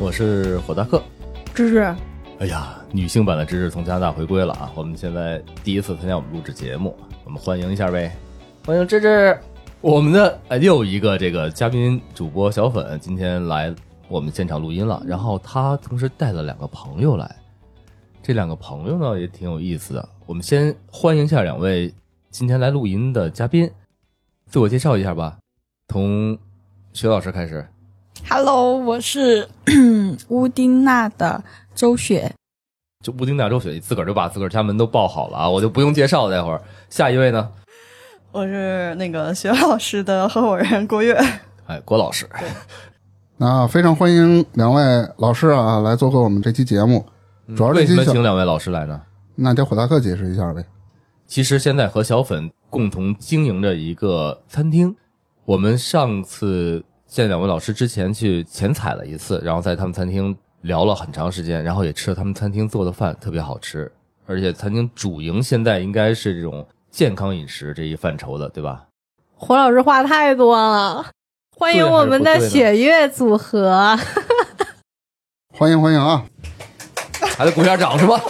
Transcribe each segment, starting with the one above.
我是火大客。芝芝，哎呀，女性版的芝芝从加拿大回归了啊！我们现在第一次参加我们录制节目，我们欢迎一下呗，欢迎芝芝。我们的哎又一个这个嘉宾主播小粉今天来我们现场录音了，然后他同时带了两个朋友来，这两个朋友呢也挺有意思的。我们先欢迎一下两位今天来录音的嘉宾，自我介绍一下吧，从薛老师开始。Hello，我是 乌丁娜的周雪。就乌丁娜周雪自个儿就把自个儿家门都报好了啊，我就不用介绍了。待会儿下一位呢？我是那个薛老师的合伙人郭跃。哎，郭老师，那非常欢迎两位老师啊来做客我们这期节目。主要这为什期小么请两位老师来呢？那叫火大客解释一下呗。其实现在和小粉共同经营着一个餐厅。我们上次见两位老师之前去浅采了一次，然后在他们餐厅聊了很长时间，然后也吃了他们餐厅做的饭，特别好吃。而且餐厅主营现在应该是这种健康饮食这一范畴的，对吧？胡老师话太多了，欢迎我们的雪月组合。欢迎欢迎啊！还得鼓下掌是吧？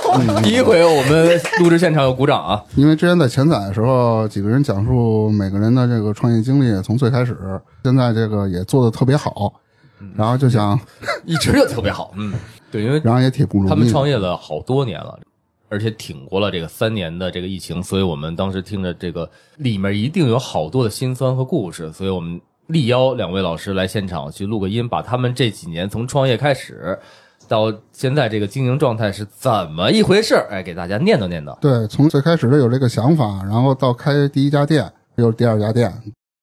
第一回我们录制现场有鼓掌啊！因为之前在前载的时候，几个人讲述每个人的这个创业经历，从最开始，现在这个也做的特别好，然后就想，一直就特别好，嗯，对，因为然后也挺不容易。他们创业了好多年了，而且挺过了这个三年的这个疫情，所以我们当时听着这个里面一定有好多的辛酸和故事，所以我们力邀两位老师来现场去录个音，把他们这几年从创业开始到现在这个经营状态是怎么一回事，哎，给大家念叨念叨。对，从最开始的有这个想法，然后到开第一家店，又是第二家店，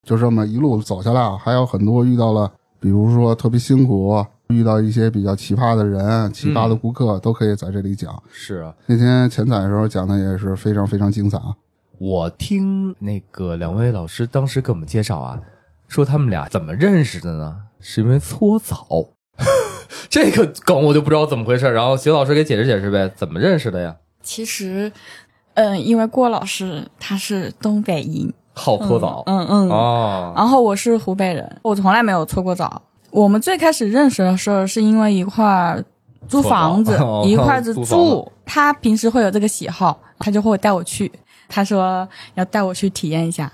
就这么一路走下来啊，还有很多遇到了，比如说特别辛苦，遇到一些比较奇葩的人、奇葩的顾客，都可以在这里讲。是啊，那天前采的时候讲的也是非常非常精彩啊。我听那个两位老师当时给我们介绍啊，说他们俩怎么认识的呢？是因为搓澡。这个梗我就不知道怎么回事，然后徐老师给解释解释呗，怎么认识的呀？其实，嗯，因为郭老师他是东北人，好搓澡，嗯嗯，哦，然后我是湖北人，我从来没有搓过澡。我们最开始认识的时候，是因为一块儿租房子一块子住。他平时会有这个喜好，他就会带我去。他说要带我去体验一下。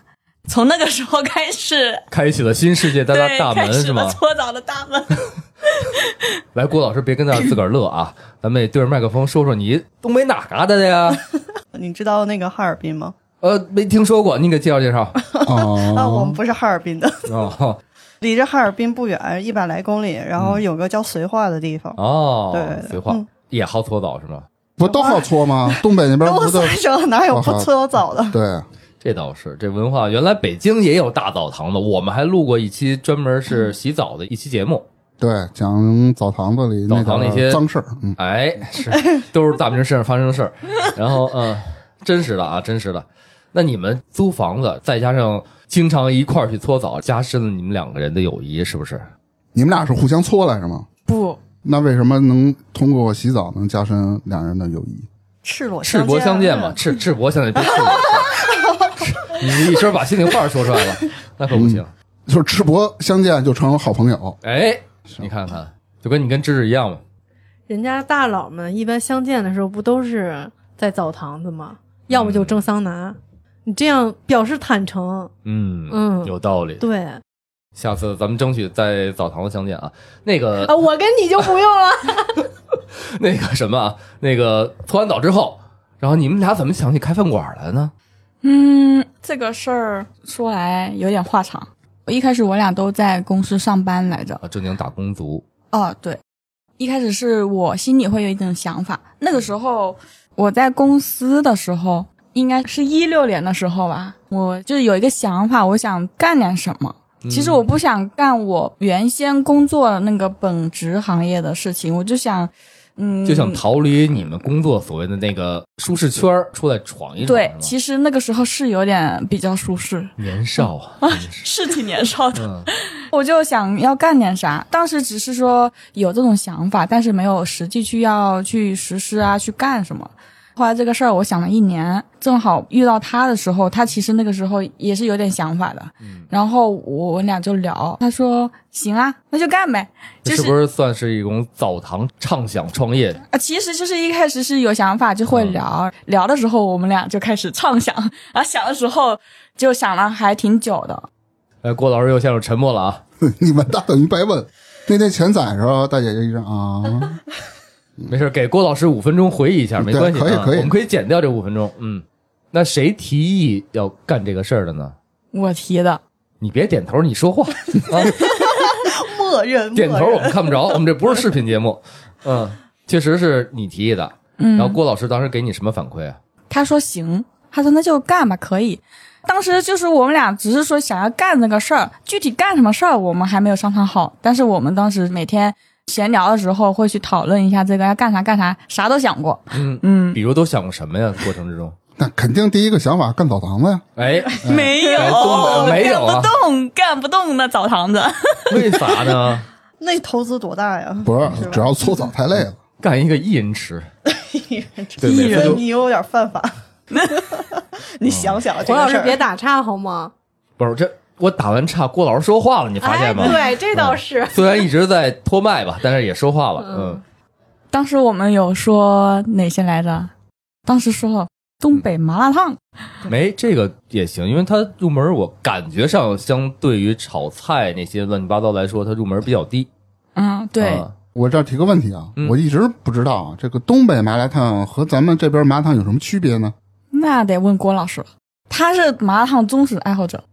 从那个时候开始，开启了新世界大大，大门是吗？搓澡的大门。来，郭老师别跟那儿自个儿乐啊，咱们也对着麦克风说说你东北哪嘎达的呀？你知道那个哈尔滨吗？呃，没听说过，你给介绍介绍。啊，我哦们，不是哈尔滨的，哦离着哈尔滨不远，一百来公里。然后有个叫绥化的地方，哦，对绥化嗯也好搓澡是吗？不都好搓吗？东北那边都不都算上哪有不搓澡的？对？这倒是，这文化原来北京也有大澡堂子，我们还录过一期专门是洗澡的一期节目。对，讲澡堂子里澡堂那些脏事儿，嗯，哎，是都是大明身上发生的事儿。然后嗯，真实的啊，真实的。那你们租房子，再加上经常一块儿去搓澡，加深了你们两个人的友谊，是不是？你们俩是互相搓来是吗？不，那为什么能通过洗澡能加深两人的友谊？赤裸赤膊相见嘛，赤赤膊相见，别赤裸。你一声把心里话说出来了，那可不行。就是赤膊相见就成好朋友，哎，你看看，就跟你跟芝芝一样嘛。人家大佬们一般相见的时候不都是在澡堂子吗？要么就蒸桑拿，你这样表示坦诚。嗯嗯有道理。对下次咱们争取在澡堂子相见啊。那个啊，我跟你就不用了。那个什么啊，那个搓完澡之后，然后你们俩怎么想起开饭馆来呢？嗯，这个事儿说来有点话长。我一开始我俩都在公司上班来着。啊，正经打工族，哦，对，一开始是我心里会有一种想法。那个时候我在公司的时候，应该是一六年的时候吧，我就是有一个想法，我想干点什么。其实我不想干我原先工作那个本职行业的事情，我就想，嗯，就想逃离你们工作所谓的那个舒适圈儿，出来闯一闯。对其实那个时候是有点比较舒适，年少啊，是是挺年少的。嗯 我就想要干点啥，当时只是说有这种想法，但是没有实际去要去实施啊，去干什么。后来这个事儿我想了一年，正好遇到他的时候，他其实那个时候也是有点想法的。嗯然后我我俩就聊，他说行啊，那就干呗。这就是不是算是一种澡堂畅想创业？啊，其实就是一开始是有想法就会聊，聊的时候我们俩就开始畅想，然后想的时候就想了还挺久的。哎，郭老师又陷入沉默了啊。你们大等于白问。那天前攒的时候，大姐就一直啊，没事，给郭老师五分钟回忆一下，没关系，可以可以啊我们可以剪掉这五分钟。嗯，那谁提议要干这个事儿的呢？我提的，你别点头，你说话 啊！默认点头我们看不着，我们这不是视频节目。嗯，确实是你提议的。嗯，然后郭老师当时给你什么反馈啊？他说行，他说那就干吧，可以。当时就是我们俩只是说想要干这个事儿，具体干什么事儿我们还没有商谈好。但是我们当时每天闲聊的时候会去讨论一下这个要干啥干啥，啥都想过。嗯，嗯，比如都想过什么呀？过程之中，那肯定第一个想法干澡堂子呀。哎，没有，哎没有啊干不动，干不动那澡堂子。为啥呢？那投资多大呀？不是吧，只要搓澡太累了。干一个一人吃，对，艺每次就人你有点犯法。你想想这黄老师别打岔好吗？不是这我打完岔，郭老师说话了，你发哎，现吗？对，这倒是。虽然一直在拖麦吧，但是也说话了。嗯，当时我们有说哪些来着？当时说东北麻辣烫，没这个也行，因为它入门，我感觉上相对于炒菜那些乱七八糟来说，它入门比较低。嗯，对，啊我这儿提个问题啊，嗯我一直不知道啊，这个东北麻辣烫和咱们这边麻辣烫有什么区别呢？那得问郭老师了，他是麻辣烫忠实爱好者。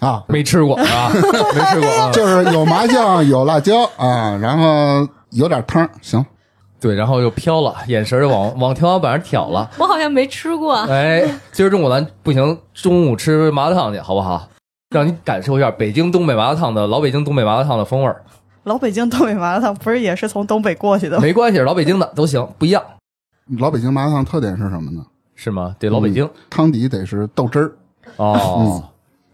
啊，没吃过 啊，没吃过啊。就是有麻酱，有辣椒啊，然后有点汤，行。对，然后又飘了，眼神儿往 往天花板上挑了。我好像没吃过。哎，今儿中午咱不行，中午吃麻辣烫去，好不好？让你感受一下北京东北麻辣烫的老北京东北麻辣烫的风味儿。老北京东北麻辣烫不是也是从东北过去的吗？没关系，老北京的都行，不一样老北京麻辣烫特点是什么呢？是吗？对，老北京、汤底得是豆汁儿哦，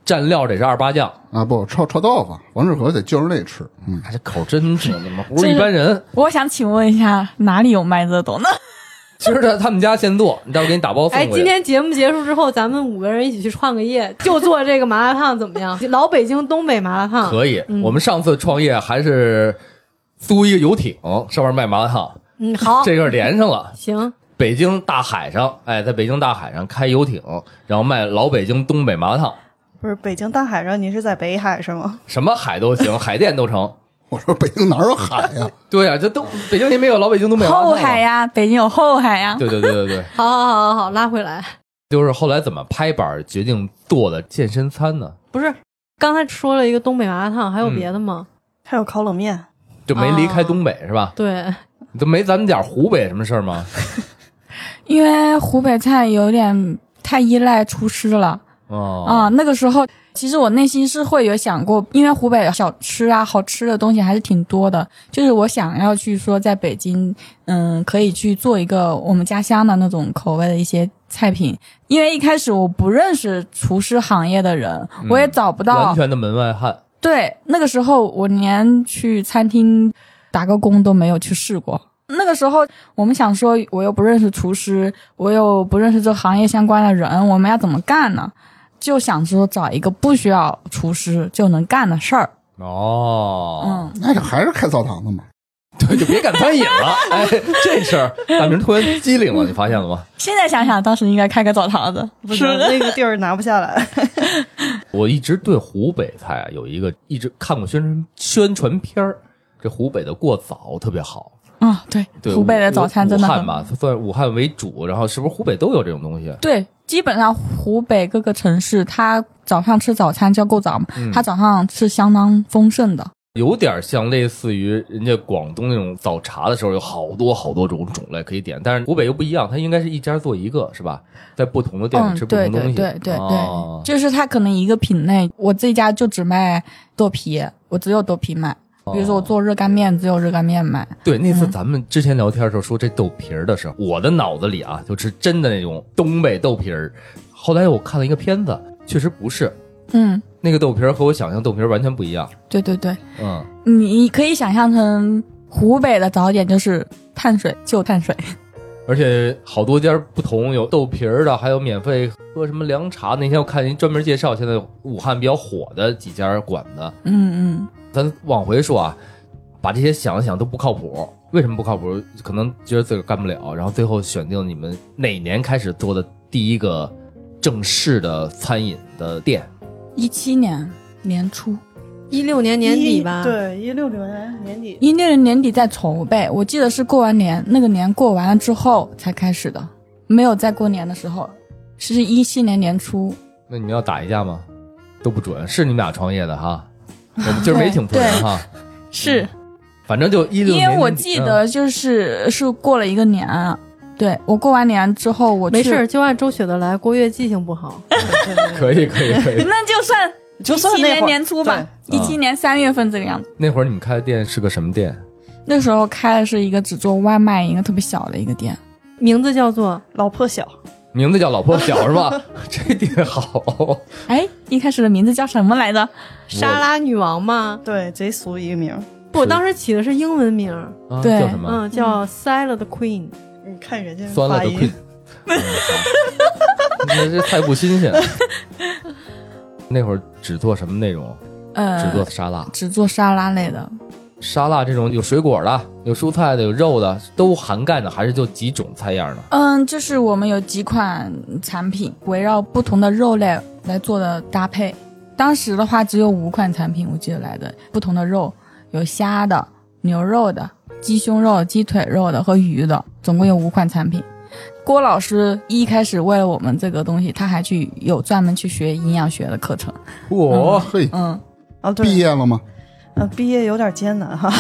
蘸料得是二八酱，啊，不臭臭豆腐。王致和得就着那吃，嗯，他这口真是？不是一般人。我想请问一下，哪里有卖这种的？其实他他们家现做，你待会儿给你打包送哎，过去。今天节目结束之后，咱们五个人一起去创个业，就做这个麻辣烫，怎么样？老北京东北麻辣烫，可以，嗯我们上次创业还是租一个游艇，上面卖麻辣烫，嗯，好，这个连上了。行，北京大海上，哎，在北京大海上开游艇，然后卖老北京东北麻辣烫，不是北京大海上，您是在北海是吗？什么海都行，海淀都成。我说北京哪有海呀、对呀、这都北京也没有老北京东北麻辣烫后海呀，北京有后海呀。对对对对对，好好好好好，拉回来。就是后来怎么拍板决定做的健身餐呢？不是，刚才说了一个东北麻辣烫，还有嗯别的吗？还有烤冷面，就没离开东北、是吧？对，你都没咱们点湖北什么事儿吗？因为湖北菜有点太依赖厨师了哦，啊、那个时候，其实我内心是会有想过，因为湖北小吃啊、好吃的东西还是挺多的。就是我想要去说，在北京，嗯，可以去做一个我们家乡的那种口味的一些菜品。因为一开始我不认识厨师行业的人，我也找不到完全的门外汉。对，那个时候我连去餐厅打个工都没有去试过。那个时候我们想说，我又不认识厨师，我又不认识这行业相关的人，我们要怎么干呢？就想说找一个不需要厨师就能干的事儿。哦，嗯，那就还是开澡堂子嘛。对，就别干餐饮了。哎，这事儿大明突然机灵了，你发现了吗？现在想想，当时应该开个澡堂子，不是那个地儿拿不下来。我一直对湖北菜啊有一个一直看过宣传宣传片儿，这湖北的过早特别好。啊、对，对，湖北的早餐真的很武汉吧，它算武汉为主，然后是不是湖北都有这种东西？对，基本上湖北各个城市，它早上吃早餐叫够早，嗯它早上是相当丰盛的。有点像类似于人家广东那种早茶的时候有好多好多种种类可以点，但是湖北又不一样，它应该是一家做一个，是吧？在不同的店里嗯，吃不对对同东西。对对对对，就是它可能一个品类，我这家就只卖豆皮，我只有豆皮卖。比如说我做热干面，只有热干面卖。对，那次咱们之前聊天的时候说这豆皮儿的时候，我的脑子里啊就是真的那种东北豆皮儿。后来我看了一个片子，确实不是嗯，那个豆皮儿和我想象豆皮儿完全不一样。对对对，嗯，你可以想象成湖北的早点就是碳水就碳水。而且好多家不同，有豆皮儿的，还有免费喝什么凉茶。那天我看人专门介绍，现在武汉比较火的几家馆子。嗯嗯，咱往回说啊，把这些想了想都不靠谱。为什么不靠谱？可能觉得自个儿干不了，然后最后选定你们哪年开始做的第一个正式的餐饮的店？一七年年初，一六年年底吧，对，一六年年底。一六年年底在筹备，我记得是过完年，那个年过完了之后才开始的，没有在过年的时候，是一七年年初。那你们要打一架吗？都不准，是你们俩创业的哈。我们今儿没请错人哈，是反正就一六。因为我记得就是是过了一个年啊，对我过完年之后我没事，就按周雪的来。郭月记性不好，可以可以可以。那就算就算一七年那会年初吧，对一七年三月份这个样子。那会儿你们开的店是个什么店？那时候开的是一个只做外卖，一个特别小的一个店。名字叫做老破小，名字叫老破小是吧？这店好。哎，一开始的名字叫什么来着？沙拉女王吗。对，贼俗一个名儿。不，我当时起的是英文名对叫什么？嗯，叫 Salad Queen。你看人家酸辣的 queen。嗯好 那这太不新鲜了。那会儿只做什么内容？呃，只做沙拉。只做沙拉类的。沙拉这种有水果的、有蔬菜的、有肉的，都涵盖的，还是就几种菜样呢？嗯，就是我们有几款产品围绕不同的肉类来做的搭配。当时的话只有五款产品，我记得来的不同的肉，有虾的、牛肉的、鸡胸肉、鸡腿肉的和鱼的，总共有五款产品。郭老师一开始为了我们这个东西，他还去有专门去学营养学的课程。我嘿，嗯，啊，对，毕业了吗？呃，毕业有点艰难哈，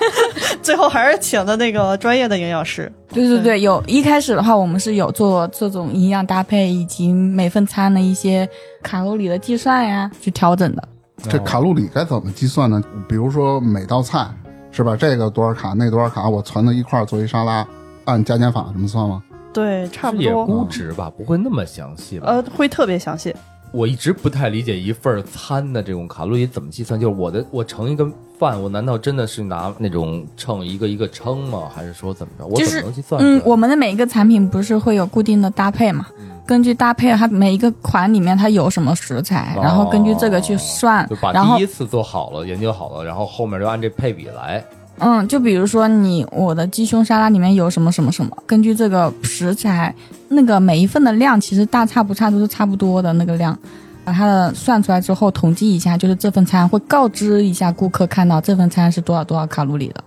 最后还是请的那个专业的营养师。对对对，有一开始的话，我们是有做这种营养搭配以及每份餐的一些卡路里的计算呀，去调整的。这卡路里该怎么计算呢？比如说每道菜是吧？这个多少卡，那多少卡，我存到一块儿做一沙拉，按加减法这么算吗？对，差不也多。估值吧，不会那么详细吧？呃，会特别详细。我一直不太理解一份餐的这种卡路里怎么计算。就是我的，我盛一个饭，我难道真的是拿那种秤一个一个称吗？还是说怎么着？我就怎么能计算出来？嗯，我们的每一个产品不是会有固定的搭配嘛？根据搭配，它每一个款里面它有什么食材，哦然后根据这个去算就把，后第一次做好了，研究好了，然后后面就按这配比来。嗯，就比如说你我的鸡胸沙拉里面有什么什么什么，根据这个食材，那个每一份的量其实大差不差都是差不多的那个量，把它的算出来之后统计一下，就是这份餐会告知一下顾客看到这份餐是多少多少卡路里的，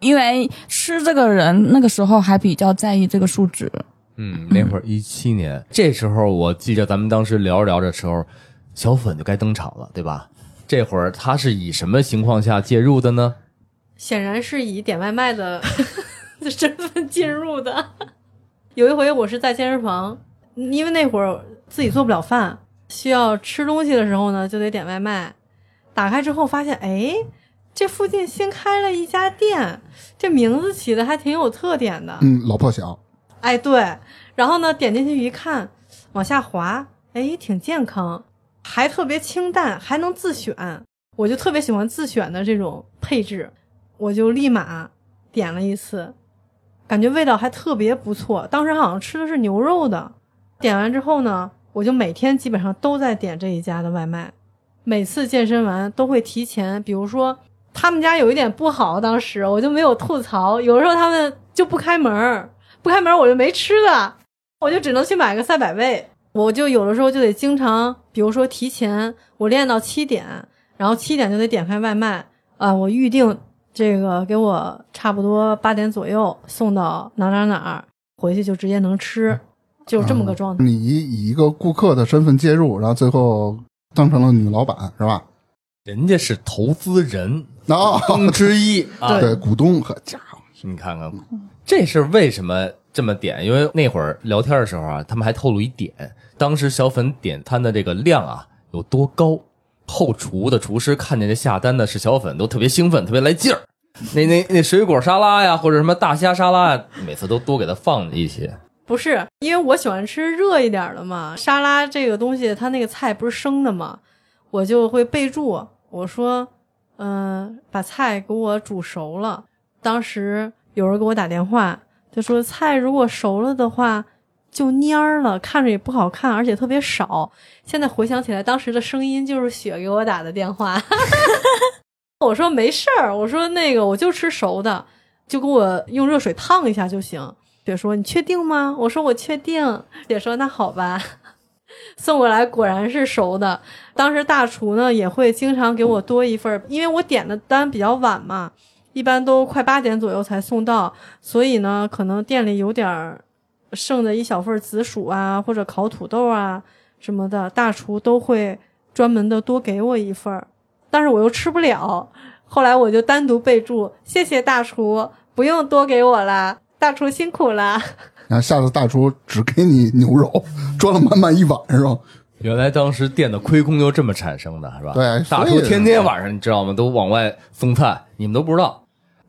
因为吃这个人那个时候还比较在意这个数值。嗯，那会儿一七年，这时候我记着咱们当时聊着聊着的时候，小粉就该登场了，对吧？这会儿他是以什么情况下介入的呢？显然是以点外卖的 的身份进入的。有一回我是在健身房，因为那会儿自己做不了饭，需要吃东西的时候呢，就得点外卖。打开之后发现，哎，这附近新开了一家店，这名字起的还挺有特点的。嗯，老破小，哎，对。然后呢，点进去一看，往下滑，哎，挺健康，还特别清淡，还能自选。我就特别喜欢自选的这种配置，我就立马点了一次，感觉味道还特别不错。当时好像吃的是牛肉的，点完之后呢，我就每天基本上都在点这一家的外卖。每次健身完都会提前，比如说他们家有一点不好，当时我就没有吐槽。有的时候他们就不开门，不开门我就没吃的，我就只能去买个赛百味。我就有的时候就得经常，比如说提前我练到七点，然后七点就得点开外卖啊、我预定这个给我差不多八点左右送到哪哪哪儿，回去就直接能吃，就这么个状态。你以一个顾客的身份介入，然后最后当成了女老板，是吧？人家是投资人，啊，东之一 啊。对，股东和家伙，你看看，这是为什么这么点？因为那会儿聊天的时候啊，他们还透露一点，当时小粉点餐的这个量啊有多高，后厨的厨师看见这下单的是小粉，都特别兴奋，特别来劲儿。那那那水果沙拉呀，或者什么大虾沙拉呀，每次都多给他放一些。不是，因为我喜欢吃热一点的嘛。沙拉这个东西，它那个菜不是生的嘛，我就会备注，我说，嗯、把菜给我煮熟了。当时有人给我打电话，他说菜如果熟了的话就蔫儿了，看着也不好看，而且特别少。现在回想起来，当时的声音就是雪给我打的电话。我说没事儿，我说那个我就吃熟的，就给我用热水烫一下就行。雪说：“你确定吗？”我说：“我确定。”雪说：“那好吧。”送过来果然是熟的。当时大厨呢也会经常给我多一份，因为我点的单比较晚嘛，一般都快八点左右才送到，所以呢可能店里有点儿剩的一小份紫薯啊或者烤土豆啊什么的，大厨都会专门的多给我一份儿，但是我又吃不了。后来我就单独备注：“谢谢大厨，不用多给我啦。”大厨辛苦了，然后下次大厨只给你牛肉，装了满满一碗是吧？原来当时店的亏空就这么产生的，是吧？对大厨天天晚上你知道吗？都往外送菜，你们都不知道。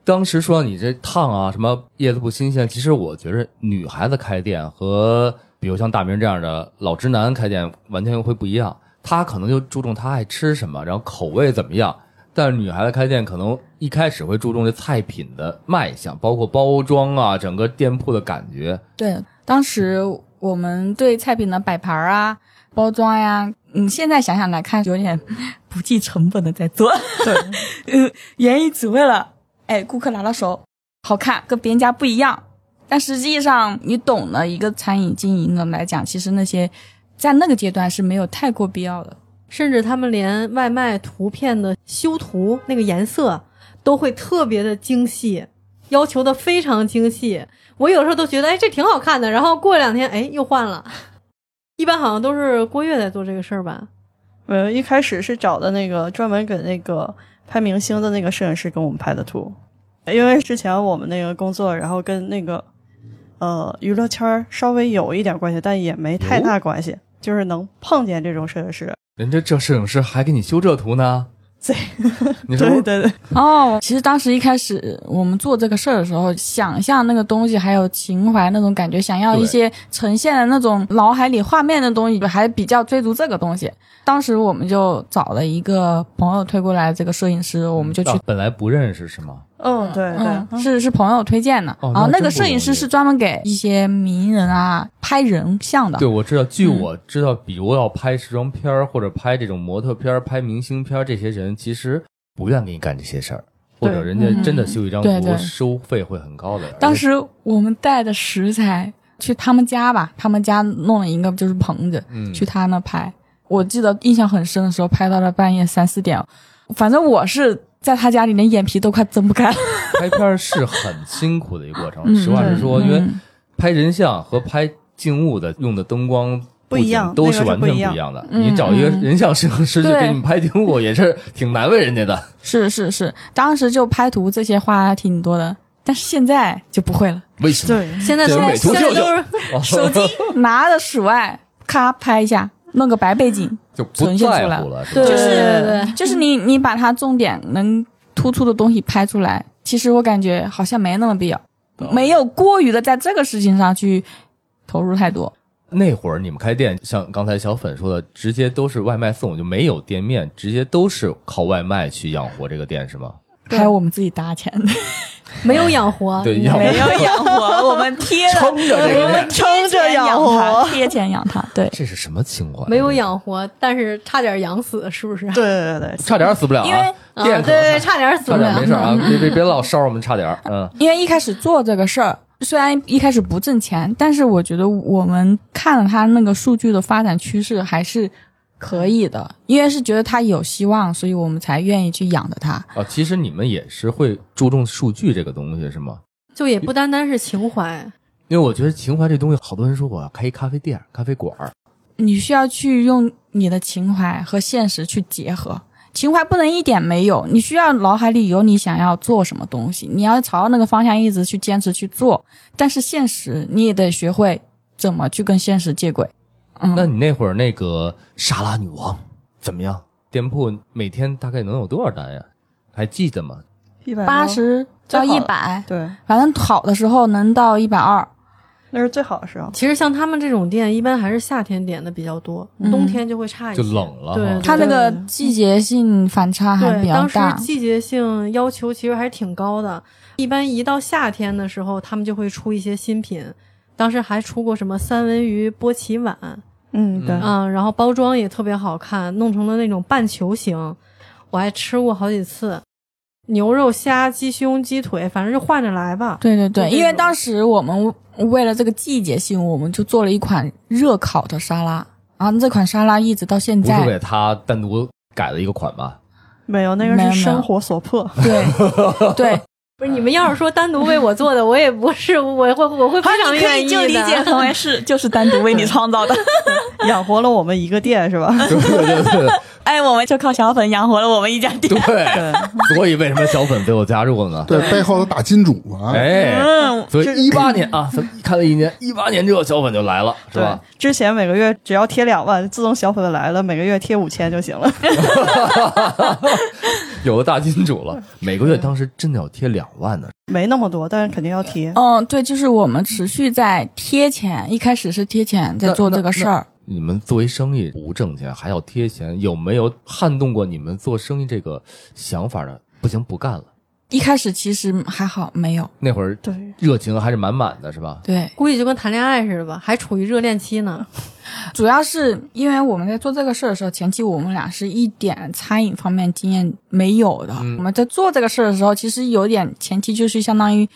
当时说你这烫啊，什么叶子不新鲜，其实我觉着女孩子开店和比如像大明这样的老直男开店完全会不一样。他可能就注重他爱吃什么，然后口味怎么样。但是女孩子开店可能一开始会注重这菜品的卖相，包括包装啊，整个店铺的感觉。对，当时我们对菜品的摆盘啊、包装呀，嗯，现在想想来看，有点不计成本的在做。对，呃，原因只为了，哎，顾客拿到手好看，跟别人家不一样。但实际上，你懂的一个餐饮经营的来讲，其实那些在那个阶段是没有太过必要的。甚至他们连外卖图片的修图那个颜色都会特别的精细，要求的非常精细。我有时候都觉得，哎，这挺好看的，然后过两天，哎，又换了。一般好像都是郭跃在做这个事儿吧？呃，一开始是找的那个专门给那个拍明星的那个摄影师给我们拍的图，因为之前我们那个工作，然后跟那个呃娱乐圈儿稍微有一点关系，但也没太大关系，就是能碰见这种摄影师。人家这摄影师还给你修这图呢，对，你说对对对，哦，其实当时一开始我们做这个事儿的时候，想象那个东西还有情怀那种感觉，想要一些呈现的那种脑海里画面的东西，还比较追逐这个东西。当时我们就找了一个朋友推过来这个摄影师，我们就去啊本来不认识是吗？嗯，对对，嗯，是是朋友推荐的，哦然后那个摄影师是专门给一些名人啊拍人像的对，，我知道。据嗯我知道，比如要拍时装片儿或者拍这种模特片儿、拍明星片儿，这些人其实不愿给你干这些事儿，或者人家真的修一张图，收费会很高的。当时我们带的食材去他们家吧，他们家弄了一个就是棚子，嗯去他那拍。我记得印象很深的时候，拍到了半夜三四点，反正我是在他家里连眼皮都快睁不开了。拍片儿是很辛苦的一个过程。嗯实话实说，嗯因为拍人像和拍静物的用的灯光。不一样都是完全不一样的。嗯你找一个嗯人像摄影师去给你们拍静物，也是挺难为人家的。是是是，当时就拍图这些花挺多的，但是现在就不会了，为什么？对，现在都是哦手机拿着室外，咔拍一下，弄个白背景，就不呈现出来在乎了，是吧对对对对就是你你把它重点能突出的东西拍出来，其实我感觉好像没那么必要，没有过于的在这个事情上去投入太多。那会儿你们开店，像刚才小粉说的，直接都是外卖送，就没有店面，直接都是靠外卖去养活这个店，是吗？还有我们自己搭钱，没有养活，对，养活没有养活，我们贴了，撑着这个店我们，撑着养活贴钱养他，对。这是什么情况？没有，养活，但是差点养死，是不是？对对对，差点死不了因为啊！啊，店对对，差点死不了。没事啊，别别别老烧我们差点儿，嗯，因为一开始做这个事儿，虽然一开始不挣钱，但是我觉得我们看了他那个数据的发展趋势还是可以的，因为是觉得它有希望，所以我们才愿意去养着它。啊，其实你们也是会注重数据这个东西是吗？就也不单单是情怀，因为我觉得情怀这东西，好多人说我要开一咖啡店、咖啡馆儿，你需要去用你的情怀和现实去结合，情怀不能一点没有，你需要脑海里有你想要做什么东西，你要朝那个方向一直去坚持去做。但是现实你也得学会怎么去跟现实接轨。嗯，那你那会儿那个沙拉女王怎么样？店铺每天大概能有多少单呀？还记得吗？一百八十到一百，对，反正好的时候能到一百二。那是最好的时候。其实像他们这种店，一般还是夏天点的比较多，嗯冬天就会差一些，就冷了对，它那个季节性反差还比对，较当时大。季节性要求其实还是挺高的。一般一到夏天的时候，他们就会出一些新品。当时还出过什么三文鱼波奇碗，嗯，对，嗯，然后包装也特别好看，弄成了那种半球形，我还吃过好几次。牛肉、虾、鸡胸、鸡腿，反正就换着来吧。对对对，因为当时我们为了这个季节性，我们就做了一款热烤的沙拉，然后这款沙拉一直到现在不是在，给他单独改了一个款吧？没有那个是生活所迫。对对，不是你们要是说单独为我做的，我也不是，我会我会非常愿意的。就理解成为是 就是单独为你创造的。养活了我们一个店是吧？对对对哎，我们就靠小粉养活了我们一家店。对，所以为什么小粉被我加入了呢？对，背后的大金主啊，哎，嗯，所以一八年啊，看了一年，一八年之后小粉就来了，是吧？，之前每个月只要贴两万，自从小粉来了，每个月贴五千就行了。有了大金主了，每个月当时真的要贴两万呢。没那么多，但是肯定要贴。嗯，对，就是我们持续在贴钱，一开始是贴钱在做这个事儿。你们作为生意不挣钱还要贴钱，有没有撼动过你们做生意这个想法的？不行，不干了。一开始其实还好，没有。那会儿对，热情还是满满的，是吧？对，估计就跟谈恋爱似的吧，还处于热恋期呢。主要是因为我们在做这个事儿的时候，前期我们俩是一点餐饮方面经验没有的。嗯我们在做这个事儿的时候，其实有点前期就是相当于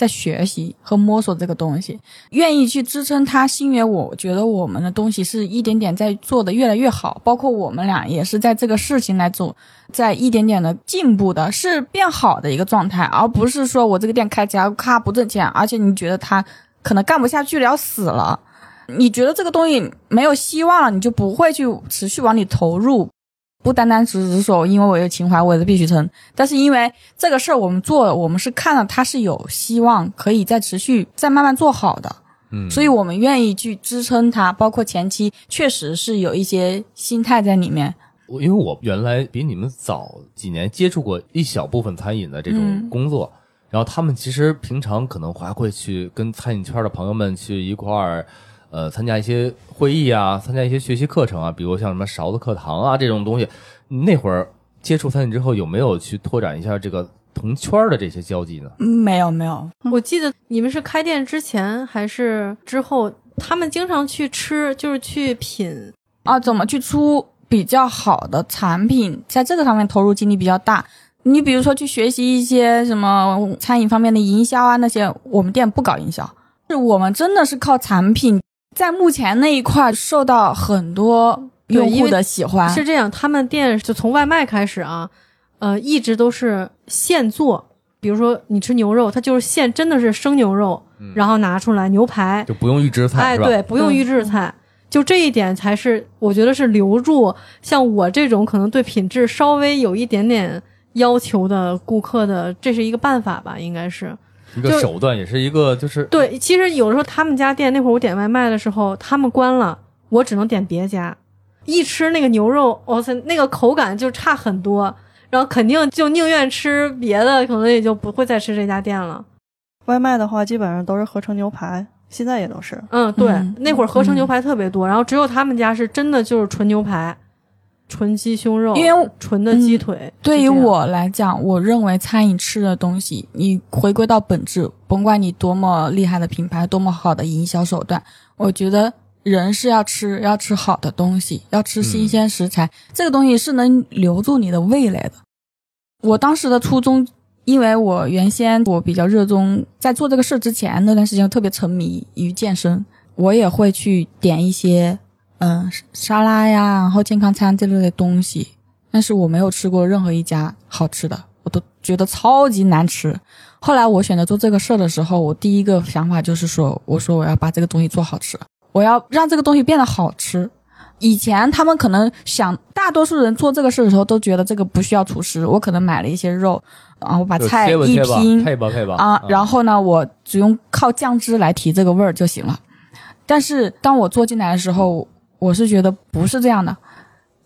在学习和摸索这个东西，愿意去支撑他，是因为我觉得我们的东西是一点点在做的越来越好，包括我们俩也是在这个事情来做，在一点点的进步的，是变好的一个状态，而不是说我这个店开起来咔不挣钱，而且你觉得他可能干不下去了，要死了。你觉得这个东西没有希望了，你就不会去持续往里投入。不单单只是说，因为我有情怀，我也必须撑。但是因为这个事儿我们做了，我们是看到它是有希望，可以再持续、再慢慢做好的，嗯，所以我们愿意去支撑它。包括前期确实是有一些心态在里面。我因为我原来比你们早几年接触过一小部分餐饮的这种嗯工作，然后他们其实平常可能还会去跟餐饮圈的朋友们去一块儿，呃，参加一些会议啊，参加一些学习课程啊，比如像什么勺子课堂啊这种东西。那会儿接触餐饮之后，有没有去拓展一下这个同圈儿的这些交际呢？嗯没有没有，我记得你们是开店之前还是之后，他们经常去吃，就是去品。啊，怎么去出比较好的产品，在这个上面投入精力比较大。你比如说去学习一些什么餐饮方面的营销啊，那些我们店不搞营销，是我们真的是靠产品，在目前那一块受到很多用户的喜欢。是这样，他们店就从外卖开始啊，呃，一直都是现做。比如说你吃牛肉，它就是现真的是生牛肉，然后拿出来牛排，就不用预制菜哎，对，不用预制菜。就这一点才是我觉得是留住像我这种可能对品质稍微有一点点要求的顾客的，这是一个办法吧，应该是。一个手段，也是一个就是对，其实有的时候他们家店那会儿我点外卖的时候，他们关了，我只能点别家。一吃那个牛肉，哇塞，那个口感就差很多，然后肯定就宁愿吃别的，可能也就不会再吃这家店了。外卖的话，基本上都是合成牛排，现在也都是。嗯，对，嗯那会儿合成牛排特别多，然后只有他们家是真的就是纯牛排，纯鸡胸肉，因为嗯纯的鸡腿。对于我来讲，我认为餐饮吃的东西，你回归到本质，甭管你多么厉害的品牌，多么好的营销手段，我觉得人是要吃，要吃好的东西，要吃新鲜食材，这个东西是能留住你的味蕾的。我当时的初衷，因为我原先我比较热衷，在做这个事之前那段时间特别沉迷于健身，我也会去点一些嗯沙拉呀，然后健康餐这类的东西。但是我没有吃过任何一家好吃的，我都觉得超级难吃。后来我选择做这个事儿的时候，我第一个想法就是说，我说我要把这个东西做好吃，我要让这个东西变得好吃。以前他们可能想，大多数人做这个事的时候都觉得这个不需要厨师，我可能买了一些肉，啊，我把菜一拼配吧配吧啊，然后呢，我只用靠酱汁来提这个味儿就行了。但是当我做进来的时候，我是觉得不是这样的。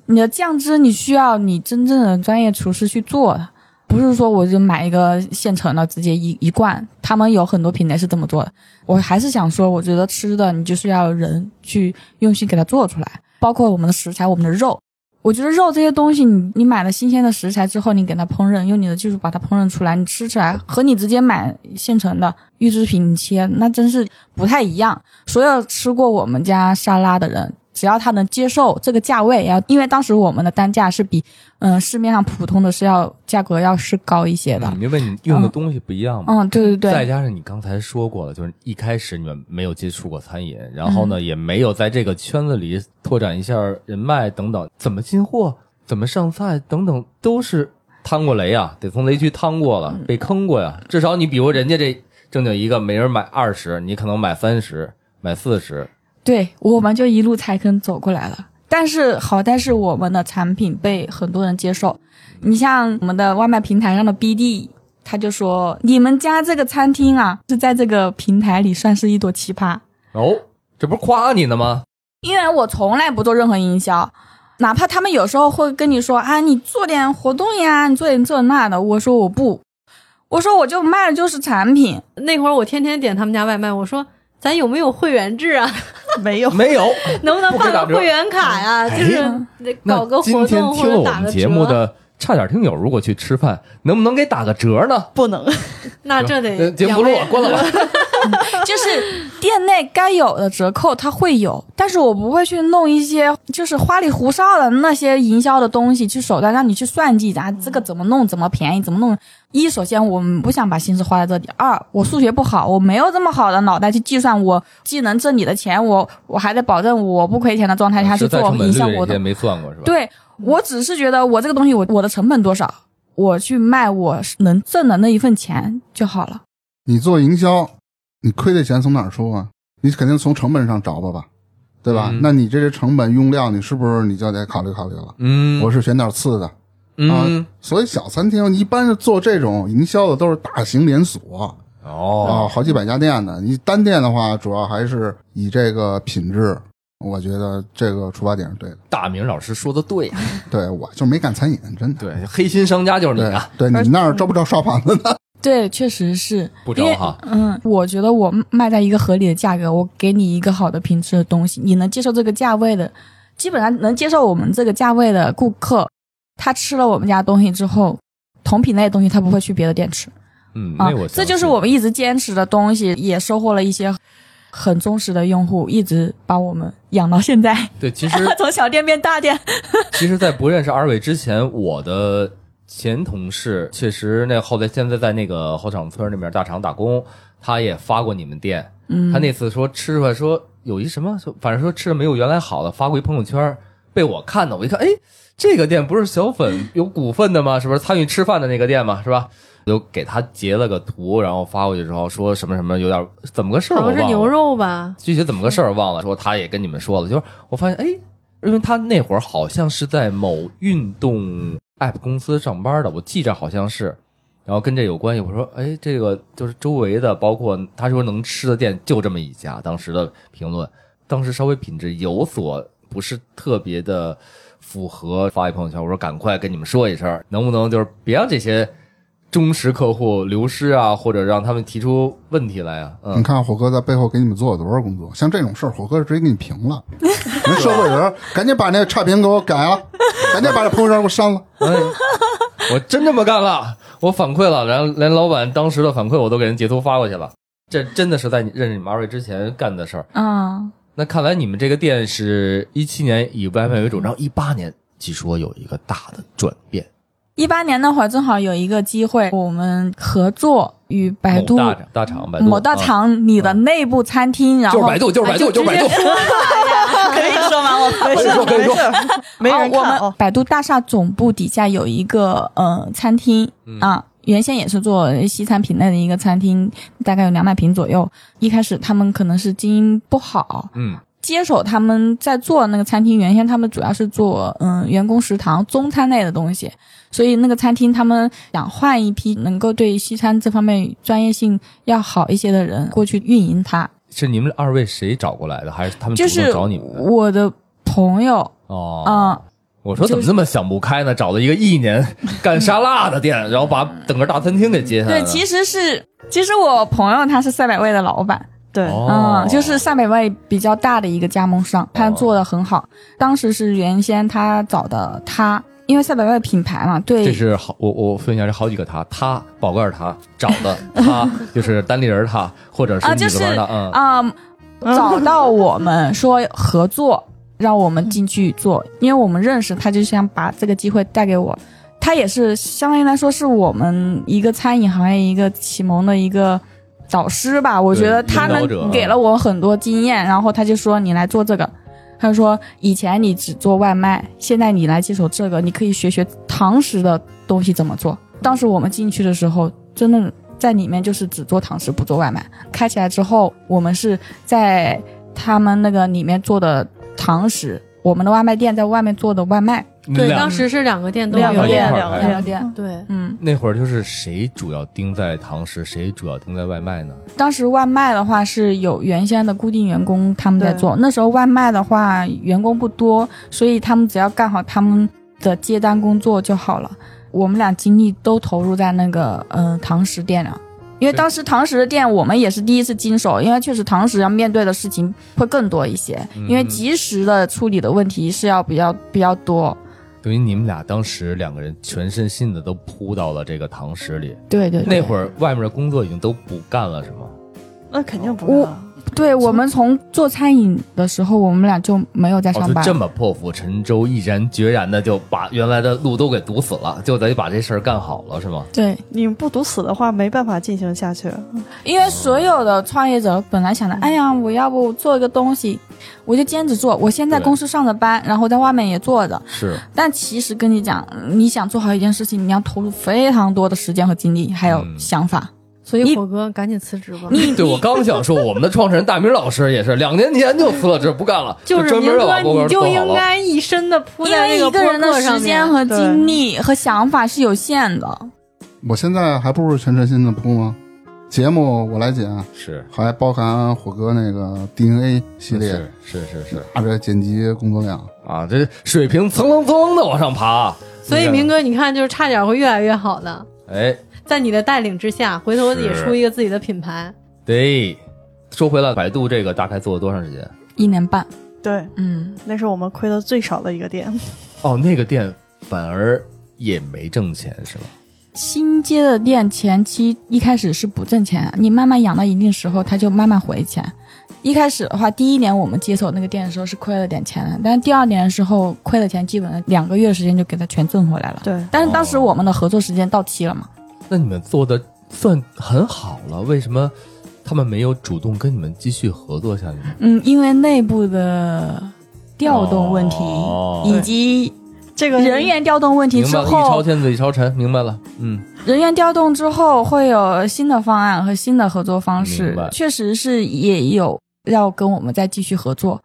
你的酱汁你需要你真正的专业厨师去做的，不是说我就买一个现成的直接一一罐。他们有很多品类是这么做的。我还是想说，我觉得吃的你就是要人去用心给它做出来，包括我们的食材、我们的肉。我觉得肉这些东西你，你买了新鲜的食材之后，你给它烹饪，用你的技术把它烹饪出来，你吃起来和你直接买现成的预制品切，那真是不太一样。所有吃过我们家沙拉的人，只要他能接受这个价位，要因为当时我们的单价是比嗯市面上普通的是要价格要是高一些的嗯。因为你用的东西不一样嘛。嗯，对对对，再加上你刚才说过了，就是一开始你们没有接触过餐饮，然后嗯呢，也没有在这个圈子里拓展一下人脉等等，怎么进货、怎么上菜等等，都是趟过雷啊，得从雷区趟过了，嗯被坑过呀。至少你比如人家这正经一个，每人买二十，你可能买三十、买四十，对，我们就一路踩坑走过来了。但是好在是我们的产品被很多人接受。你像我们的外卖平台上的 BD，他就说你们家这个餐厅啊，是在这个平台里算是一朵奇葩。哦，这不是夸你呢吗？因为我从来不做任何营销，哪怕他们有时候会跟你说啊，你做点活动呀，你做点这那的，我说我不，我说我就卖的就是产品。那会儿我天天点他们家外卖，我说咱有没有会员制啊？没有，没有。能不能办个会员卡呀？哎就是得搞个活动或听了我们者打个折。节目的差点听友，如果去吃饭，能不能给打个折呢？不能。那这呃得节目不录了，关了吧。就是店内该有的折扣它会有，但是我不会去弄一些就是花里胡哨的那些营销的东西去手段让你去算计咱，这个怎么弄怎么便宜怎么弄。一，首先我们不想把心思花在这里；二，我数学不好，我没有这么好的脑袋去计算，我既能挣你的钱，我我还得保证我不亏钱的状态下去做营销活动。没算过是吧？对我只是觉得我这个东西我我的成本多少，我去卖我能挣的那一份钱就好了。你做营销，你亏的钱从哪儿出啊？你肯定从成本上找吧吧，对吧？嗯那你这些成本用料，你是不是你就得考虑考虑了？嗯，我是选点次的，嗯啊所以小餐厅一般做这种营销的都是大型连锁啊，哦，好几百家店的。你单店的话，主要还是以这个品质，我觉得这个出发点是对的。大明老师说的对呀，对我就没干餐饮，真的。对，黑心商家就是你对啊，对，你那儿招不招刷盘子呢？对，确实是不招哈。嗯，我觉得我卖在一个合理的价格，我给你一个好的品质的东西，你能接受这个价位的，基本上能接受我们这个价位的顾客，他吃了我们家东西之后，同品类的东西他不会去别的店吃嗯，啊那我，这就是我们一直坚持的东西，也收获了一些很忠实的用户，一直把我们养到现在，对。其实 从小店变大店。其实，在不认识二位之前，我的前同事确实那后来现在在那个后厂村那边大厂打工，他也发过你们店。嗯他那次说吃出来说有一什么，反正说吃的没有原来好了，发过一朋友圈，被我看到，我一看，哎，这个店不是小粉有股份的吗？是不是参与吃饭的那个店嘛？是吧？就给他截了个图，然后发过去之后说什么什么有点怎么个事儿，我忘了。好像是牛肉吧？具体怎么个事儿忘了，说他也跟你们说了，就是我发现哎，因为他那会儿好像是在某运动 app 公司上班的，我记着好像是，然后跟这有关系。我说哎，这个就是周围的，包括他说能吃的店就这么一家，当时的评论，当时稍微品质有所不是特别的符合，发一朋友圈，我说赶快跟你们说一声，能不能就是别让这些。忠实客户流失啊，或者让他们提出问题来啊，嗯你，看火哥在背后给你们做了多少工作？像这种事儿，火哥直接给你评了。人社会人赶紧把那差评给我改了，赶紧把这朋友圈给我删了。哎，我真这么干了，我反馈了，然后连老板当时的反馈我都给人截图发过去了。这真的是在你认识你们二位之前干的事儿。嗯，那看来你们这个店是一七年以外卖为主，然后一八年据说有一个大的转变，一八年那会儿正好有一个机会，我们合作与百度某大厂大厂百度某大啊厂你的内部餐厅，然后就是百度，就是百度，就是百度。可以说吗？我可以说可以说没人啊我们。百度大厦总部底下有一个呃餐厅嗯啊。原先也是做西餐品类的一个餐厅，大概有两百平左右。一开始他们可能是经营不好，嗯，接手他们在做那个餐厅，原先他们主要是做嗯员工食堂中餐类的东西，所以那个餐厅他们想换一批能够对西餐这方面专业性要好一些的人过去运营它。是你们二位谁找过来的，还是他们主动就是找你们的？我的朋友，哦，嗯，我说怎么这么想不开呢？找了一个一年干沙拉的店，然后把整个大餐厅给接下来对，其实是其实我朋友他是赛百味的老板，对，哦嗯，就是赛百味比较大的一个加盟商，他做的很好。当时是原先他找的他，因为赛百味品牌嘛，对这是好，我我分享这好几个他，他宝盖儿他找的 他，就是单立人儿他，或者是啊，女就是字旁的，嗯，啊、找到我们说合作，让我们进去做，因为我们认识他，就想把这个机会带给我。他也是相当于来说是我们一个餐饮行业一个启蒙的一个导师吧。我觉得他领导者能给了我很多经验，然后他就说你来做这个。他就说以前你只做外卖，现在你来接手这个，你可以学学堂食的东西怎么做。当时我们进去的时候，真的在里面就是只做堂食不做外卖。开起来之后，我们是在他们那个里面做的堂食，我们的外卖店在外面做的外卖。对，当时是两个店都有两个店，两个店。对，嗯，那会儿就是谁主要盯在堂食，谁主要盯在外卖呢？当时外卖的话是有原先的固定员工他们在做，那时候外卖的话员工不多，所以他们只要干好他们的接单工作就好了。我们俩精力都投入在那个嗯、呃堂食店了。因为当时堂食的店我们也是第一次经手，因为确实堂食要面对的事情会更多一些，因为及时的处理的问题是要比较比较多。等于你们俩当时两个人全身心的都扑到了这个堂食里。对对对，那会儿外面的工作已经都不干了，是吗？那肯定不我干。对我们从做餐饮的时候，我们俩就没有在哦，上班。就这么破釜沉舟、毅然决然的就把原来的路都给堵死了，就得把这事儿干好了，是吗？对，你不堵死的话，没办法进行下去。因为所有的创业者本来想着，哎呀，我要不做一个东西，我就兼职做。我先在公司上着班，然后在外面也做着。是，但其实跟你讲，你想做好一件事情，你要投入非常多的时间和精力，还有嗯想法。所以火哥赶紧辞职吧。你对我刚想说，我们的创始人大明老师也是两年前就辞了职，不干了，就是专门明哥的把博客你就做好了。应该一身的扑因在那为一个播人的客上面。时间和精力和想法是有限的。我现在还不如全身心的扑吗？节目我来剪，是还包含火哥那个 DNA 系列，是是是是大这剪辑工作量。啊，这水平蹭蹭蹭的往上爬。所以明哥，你看，就是差点会越来越好的，哎，在你的带领之下，回头也出一个自己的品牌。对，说回来，百度这个大概做了多长时间？一年半，对，嗯，那是我们亏的最少的一个店。哦，那个店反而也没挣钱，是吧？新接的店前期一开始是不挣钱，你慢慢养到一定时候，它就慢慢回钱。一开始的话，第一年我们接手那个店的时候是亏了点钱的，但是第二年的时候亏的钱，基本上两个月时间就给它全挣回来了。对，但是当时我们的合作时间到期了嘛，那你们做的算很好了，为什么他们没有主动跟你们继续合作下去？嗯，因为内部的调动问题、哦以及这个人员调动问题之后，天子一朝晨，明白了。嗯，人员调动之后会有新的方案和新的合作方式，确实是也有要跟我们再继续合作。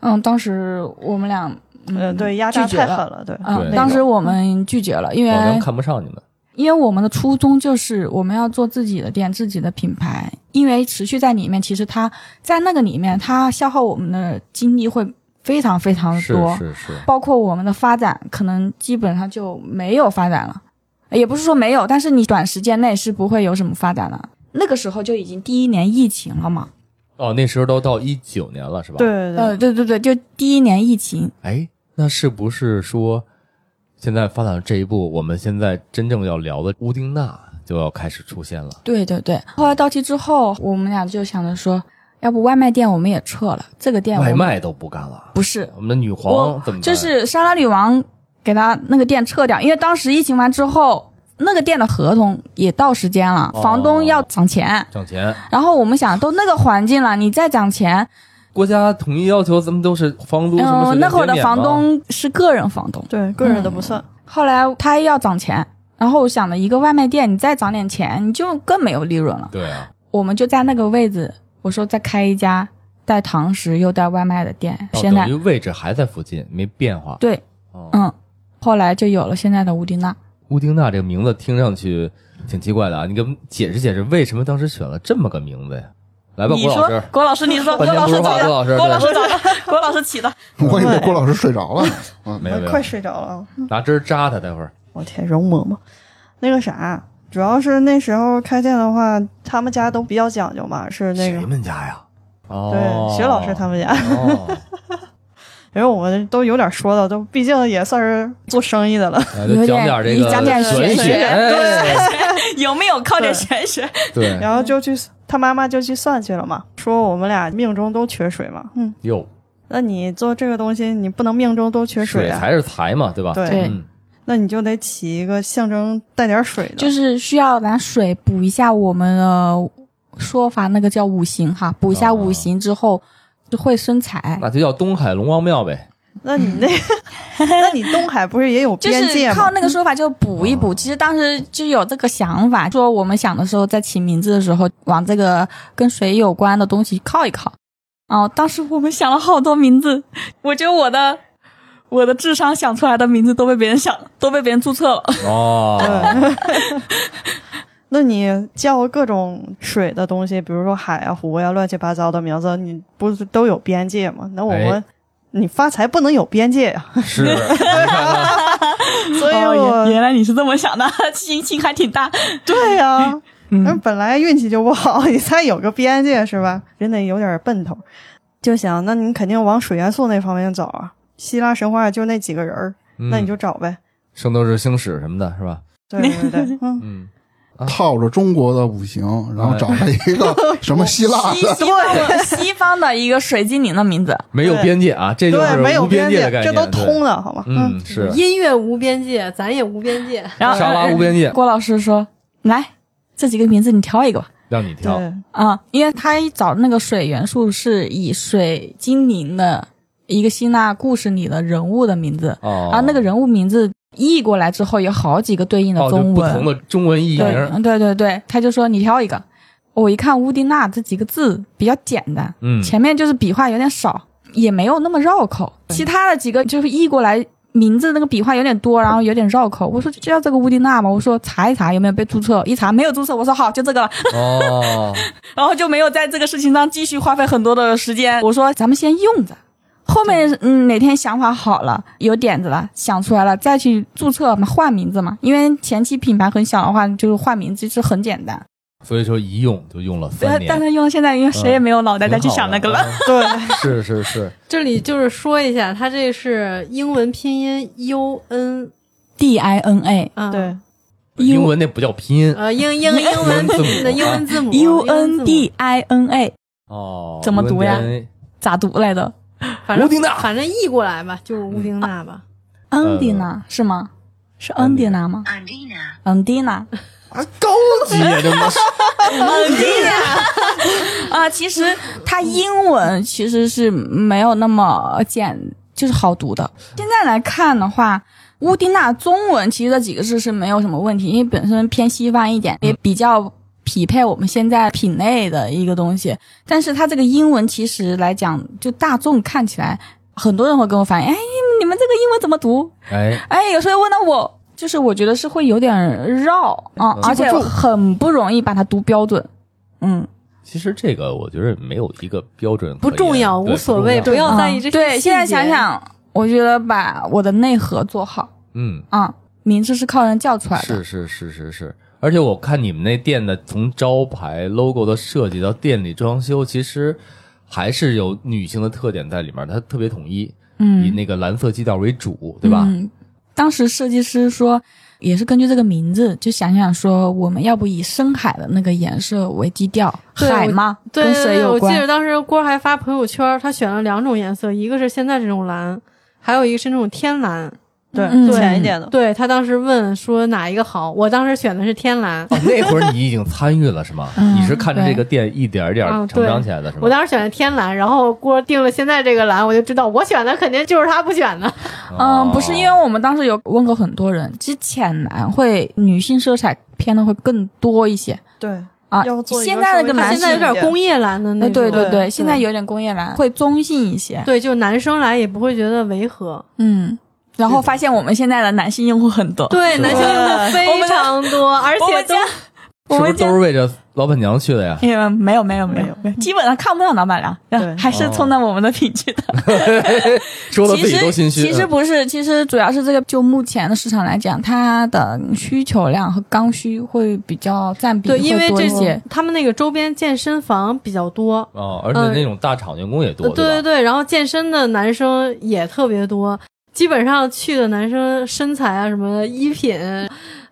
嗯，当时我们俩嗯呃，对，压榨太狠了，对，嗯，对当时我们拒绝了，因为看不上你们。因为我们的初衷就是我们要做自己的店、自己的品牌，因为持续在里面，其实它在那个里面，它消耗我们的精力会非常非常的是多，是是，包括我们的发展，可能基本上就没有发展了。也不是说没有，但是你短时间内是不会有什么发展了。那个时候就已经第一年疫情了嘛，哦，那时候都到一九年了，是吧？。对对对，呃，对对对，就第一年疫情，哎，那是不是说，现在发展到这一步，我们现在真正要聊的乌丁娜就要开始出现了？对对对。后来到期之后，我们俩就想着说，要不外卖店我们也撤了，这个店外卖都不干了，不是我们的女皇我怎么？就是沙拉女王给他那个店撤掉，因为当时疫情完之后，那个店的合同也到时间了，哦房东要涨钱。涨钱，然后我们想，都那个环境了，你再涨钱，国家统一要求咱们都是房租什么嗯、那会儿的房东是个人房东，对，个人的不算。后来他要涨钱，然后我想了一个外卖店，你再涨点钱，你就更没有利润了。对啊，我们就在那个位置，我说再开一家带堂食又带外卖的店。哦现在等于位置还在附近，没变化。对，哦，嗯，后来就有了现在的乌丁娜。乌丁娜这个名字听上去挺奇怪的啊，你给我们解释解释，为什么当时选了这么个名字呀？来吧，你说郭老师，，郭老师，你说，郭半天不说话，老师找的，郭老师，郭老师找的，郭老师起的。我以为郭老师睡着了。嗯，没有没有快，睡着了。拿针扎他，待会儿。我天，容嬷嬷，那个啥，主要是那时候开店的话，他们家都比较讲究嘛，是那谁个们家呀？哦，对薛老师他们家，哦，因为我们都有点说的，都毕竟也算是做生意的了。来就讲点这个讲点玄学，玄学哎，有没有靠着玄学？对，然后就去他妈妈就去算去了嘛，说我们俩命中都缺水嘛。嗯，哟，那你做这个东西，你不能命中都缺啊。水才是财嘛，对吧？对对嗯，那你就得起一个象征带点水的，就是需要拿水补一下我们的说法，那个叫五行哈，补一下五行之后就会生财。那就叫东海龙王庙呗。那你那，那你东海不是也有就是边界吗？靠那个说法就补一补。其实当时就有这个想法，说我们想的时候，在起名字的时候，往这个跟水有关的东西靠一靠。哦，当时我们想了好多名字，我觉得我的我的智商想出来的名字都被别人想，都被别人注册了。哦，那你叫各种水的东西，比如说海啊、湖呀、乱七八糟的名字，你不是都有边界吗？那我们、哎你发财不能有边界呀、是，所以我、哦，原原来你是这么想的，心心还挺大。对呀、那嗯，本来运气就不好，你再有个边界是吧？人得有点奔头，就想那你肯定往水元素那方面找啊。希腊神话就那几个人儿，那你就找呗。圣斗士星矢什么的，是吧？对对对，嗯，嗯，套着中国的五行，然后找了一个 什么希腊的，西 西方西方的一个水精灵的名字，没有边界啊，这就对，没是无有边界的概念，这都通的好吗？嗯，是。音乐无边界，咱也无边界。然后沙拉无边界，郭老师说：“来，这几个名字你挑一个吧。让你挑。对，啊、因为他找那个水元素是以水精灵的一个希腊故事里的人物的名字，哦，然后那个人物名字译过来之后有好几个对应的中文。不同的中文译对名，对对对，他就说你挑一个。我一看乌迪娜这几个字比较简单，嗯，前面就是笔画有点少，也没有那么绕口。其他的几个就是译过来，名字那个笔画有点多，然后有点绕口。我说就叫这个乌迪娜嘛，我说查一查有没有被注册，一查没有注册，我说好就这个了，哦，然后就没有在这个事情上继续花费很多的时间。我说咱们先用着。后面嗯哪天想法好了，有点子了，想出来了，再去注册嘛，换名字嘛。因为前期品牌很小的话，就是换名字是很简单。所以说一用就用了三但年，但是用到现在，因为谁也没有脑袋再去想那个了。对，是是是，这里就是说一下，它这是英文拼音 U N D I N A 啊，对，英文那不叫拼。音呃，英英英文字母的英文字母 U 英文字 N 母。D I N A 哦，怎么读呀咋读来的？反正乌丁娜反正译过来吧，就是乌丁娜吧。安迪娜是吗？是安迪娜吗？安迪娜啊，高级呀，这么 啊，其实它英文其实是没有那么简，就是好读的。现在来看的话，乌丁娜中文其实这几个字是没有什么问题，因为本身偏西方一点，也比较匹配我们现在品类的一个东西。但是它这个英文其实来讲，就大众看起来，很多人会跟我反映，哎，你们这个英文怎么读？哎，哎，有时候问到我，就是我觉得是会有点绕啊、嗯而且很不容易把它读标准。嗯，其实这个我觉得没有一个标准，不重要无所谓不要在意这些嗯对，现在想想，我觉得把我的内核做好嗯，啊、名字是靠人叫出来的。是是是是是，而且我看你们那店的从招牌 logo 的设计到店里装修，其实还是有女性的特点在里面，它特别统一，嗯以嗯，那个蓝色基调为主，对吧？嗯，当时设计师说，也是根据这个名字，就想想说，我们要不以深海的那个颜色为基调，海吗，对跟对对我记。得当时郭还发朋友圈，他选了两种颜色，一个是现在这种蓝，还有一个是那种天蓝。对，嗯浅一点的。对他当时问说哪一个好，我当时选的是天蓝。哦，那会儿你已经参与了是吗？嗯你是看着这个店一点儿一点儿嗯成长起来的是吗？我当时选的天蓝，然后郭定了现在这个蓝，我就知道我选的肯定就是他不选的。嗯，不哦是，因为我们当时有问过很多人，其实浅蓝会女性色彩偏的会更多一些。对，啊现在的跟稍微男他现在有点工业蓝的那呃，种，对对对现在有点工业蓝，会中性一些。对，就男生来也不会觉得违和。嗯，然后发现我们现在的男性用户很多。对，男性用户非常多，而且都 我们家是不是都是为着老板娘去的呀？也没有没有没有没有，基本上看不到老板娘，对还是冲着我们的品去的。说的自己其实都心虚。其实不是，其实主要是这个，就目前的市场来讲，它的需求量和刚需会比较占比对，因为这些。他们那个周边健身房比较多。哦，而且那种大厂员工也多，呃对对？对，然后健身的男生也特别多，基本上去的男生身材啊什么的衣品，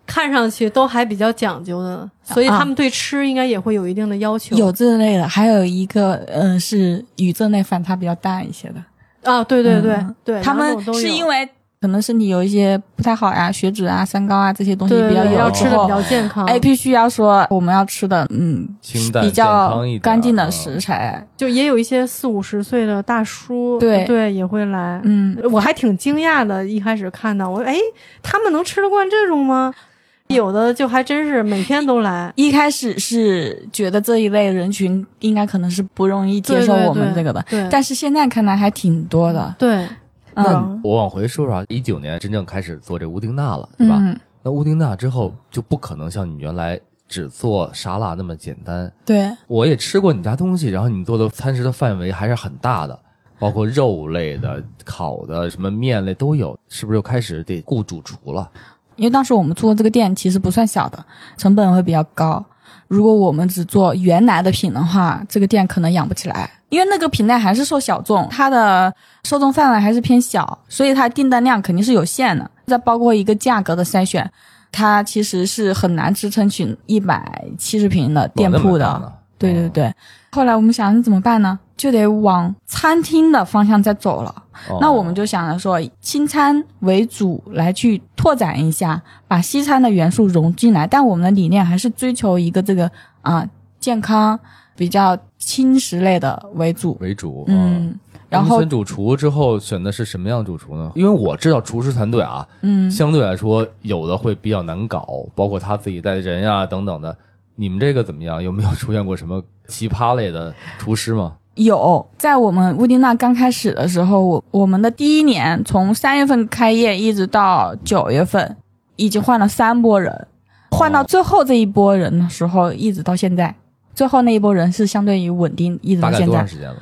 看上去都还比较讲究的，所以他们对吃应该也会有一定的要求。有这类的，还有一个，呃，是与这类反差比较大一些的。啊，对对对、嗯对，他们是因为可能身体有一些不太好呀，血脂啊、三高啊这些东西比较要吃的比较健康，哎，必须要说我们要吃的，嗯，清淡比较干净的嗯食材，就也有一些四五十岁的大叔，对对也会来。嗯，我还挺惊讶的，一开始看到我，哎，他们能吃得惯这种吗？有的就还真是每天都来，一开始是觉得这一类人群应该可能是不容易接受我们这个的，对但是现在看来还挺多的，对，嗯嗯我往回说说啊，一九年真正开始做这乌丁娜了，对吧？嗯，那乌丁娜之后就不可能像你原来只做沙拉那么简单。对，我也吃过你家东西，然后你做的餐食的范围还是很大的，包括肉类的、烤的、什么面类都有，是不是又开始得雇主厨了？因为当时我们做这个店其实不算小的，成本会比较高。如果我们只做原来的品的话，这个店可能养不起来，因为那个平台还是受小众，它的受众范围还是偏小，所以它订单量肯定是有限的。再包括一个价格的筛选，它其实是很难支撑起一百七十平的店铺的。对对对。后来我们想怎么办呢？就得往餐厅的方向再走了。哦那我们就想着说，以清餐为主来去拓展一下，把西餐的元素融进来。但我们的理念还是追求一个这个啊、健康、比较轻食类的为主。为主，嗯，然后选主厨之后选的是什么样的主厨呢？因为我知道厨师团队啊，嗯，相对来说有的会比较难搞，包括他自己带的人呀、等等的。你们这个怎么样？有没有出现过什么奇葩类的厨师吗？有在我们乌丁娜刚开始的时候，我我们的第一年从三月份开业一直到九月份，已经换了三波人，换到最后这一波人的时候，一直到现在，最后那一波人是相对于稳定，一直大概到现在多长时间了？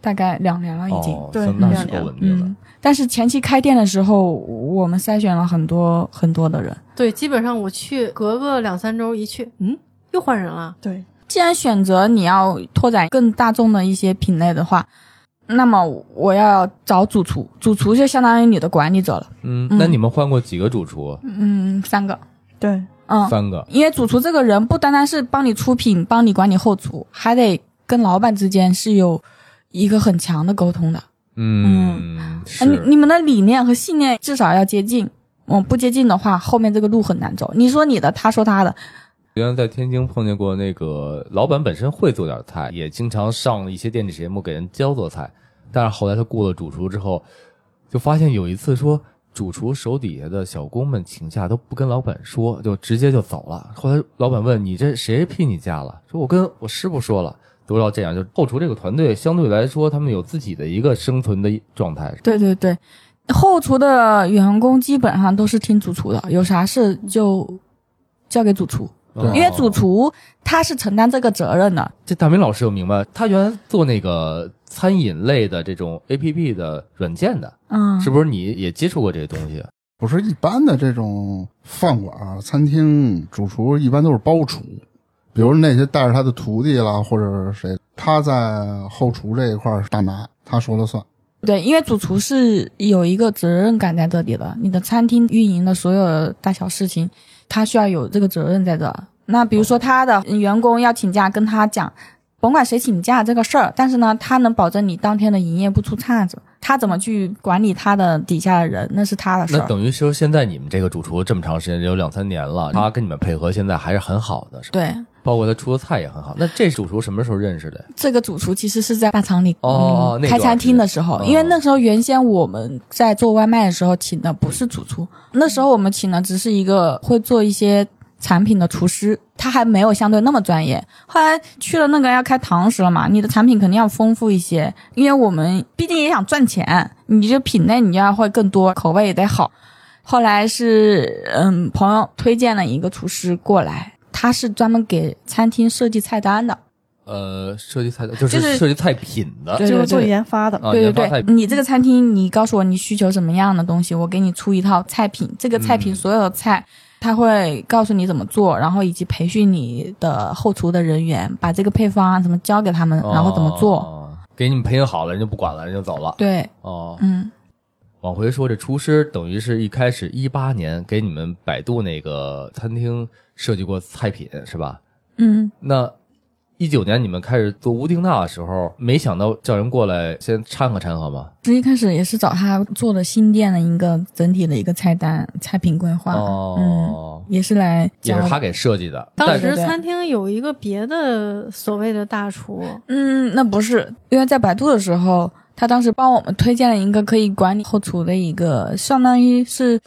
大概两年了已经。哦，对相当是够两年稳定的。嗯，但是前期开店的时候，我们筛选了很多很多的人。对，基本上我去隔个两三周一去，嗯，又换人了。对，既然选择你要拓展更大众的一些品类的话，那么我要找主厨，主厨就相当于你的管理者了。嗯，嗯那你们换过几个主厨？嗯，三个。对，嗯，三个。因为主厨这个人不单单是帮你出品、帮你管理后厨，还得跟老板之间是有一个很强的沟通的。嗯，你你们的理念和信念至少要接近。嗯，不接近的话，后面这个路很难走。你说你的，他说他的，原来在天津碰见过那个老板，本身会做点菜，也经常上一些电视节目给人教做菜。但是后来他雇了主厨之后，就发现有一次说，主厨手底下的小工们请假都不跟老板说，就直接就走了。后来老板问你这谁批你假了？说我跟我师傅说了。都要这样，就后厨这个团队相对来说，他们有自己的一个生存的状态。对对对，后厨的员工基本上都是听主厨的，有啥事就交给主厨，因为主厨他是承担这个责任的。这大明老师有明白，他原来做那个餐饮类的这种 A P P 的软件的，嗯，是不是你也接触过这些东西？不是一般的这种饭馆儿、餐厅主厨一般都是包厨，比如那些带着他的徒弟啦，或者是谁，他在后厨这一块是大拿，他说了算。对，因为主厨是有一个责任感在这里的，你的餐厅运营的所有大小事情，他需要有这个责任在这。那比如说他的员工要请假，跟他讲，甭管谁请假这个事儿，但是呢，他能保证你当天的营业不出岔子。他怎么去管理他的底下的人，那是他的事儿。那等于说，现在你们这个主厨这么长时间，有两三年了，他跟你们配合现在还是很好的，是吧？对，包括他出的菜也很好。那这主厨什么时候认识的？这个主厨其实是在大厂里哦开餐厅的时候，因为那时候原先我们在做外卖的时候请的不是主厨，那时候我们请的只是一个会做一些产品的厨师，他还没有相对那么专业。后来去了那个要开堂食了嘛，你的产品肯定要丰富一些，因为我们毕竟也想赚钱，你这品类你要会更多，口味也得好。后来是嗯，朋友推荐了一个厨师过来，他是专门给餐厅设计菜单的。呃，设计菜单就是是设计菜品的就是做研发的。啊，对对对，你这个餐厅，你告诉我你需求什么样的东西，我给你出一套菜品。这个菜品嗯所有的菜，他会告诉你怎么做，然后以及培训你的后厨的人员，把这个配方啊什么交给他们，然后怎么做。哦给你们培训好了，人就不管了，人就走了。对，哦，嗯，往回说，这厨师等于是一开始一八年给你们百度那个餐厅设计过菜品是吧？嗯，那一九年你们开始做乌丁纳的时候，没想到叫人过来先掺和掺和吗？最一开始也是找他做的新店的一个整体的一个菜单、菜品规划，嗯，哦，也是来教也是他给设计的，当时餐厅有一个别的所谓的大厨，嗯，那不是，因为在百度的时候，他当时帮我们推荐了一个可以管理后厨的一个，相当于是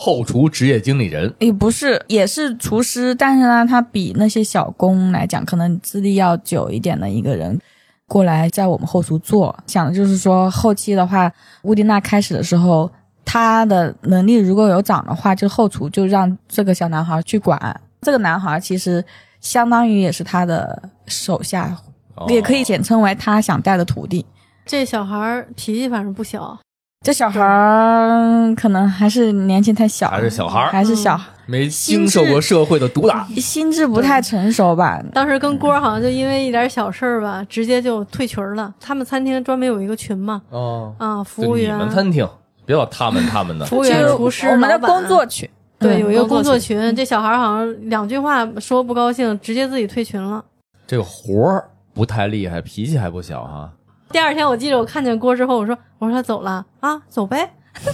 后厨职业经理人。也不是，也是厨师，但是呢，他比那些小工来讲，可能资历要久一点的一个人过来在我们后厨做，想的就是说后期的话，乌迪娜开始的时候，他的能力如果有涨的话，就后厨就让这个小男孩去管。这个男孩其实相当于也是他的手下，哦也可以简称为他想带的徒弟。这小孩儿脾气反正不小，这小孩儿可能还是年纪太小，还是小孩儿还是小，没经受过社会的毒打，心智不太成熟吧？当时跟郭儿好像就因为一点小事儿吧，直接就退群了。他们餐厅专门有一个群嘛，哦，啊，服务员、们餐厅，别老他们他们的，服务员、就是厨师，我们的工作群，对，嗯有一个工作群。群，这小孩儿好像两句话说不高兴，直接自己退群了。这个活儿不太厉害，脾气还不小哈。第二天我记得我看见郭之后，我说我说他走了啊，走呗，特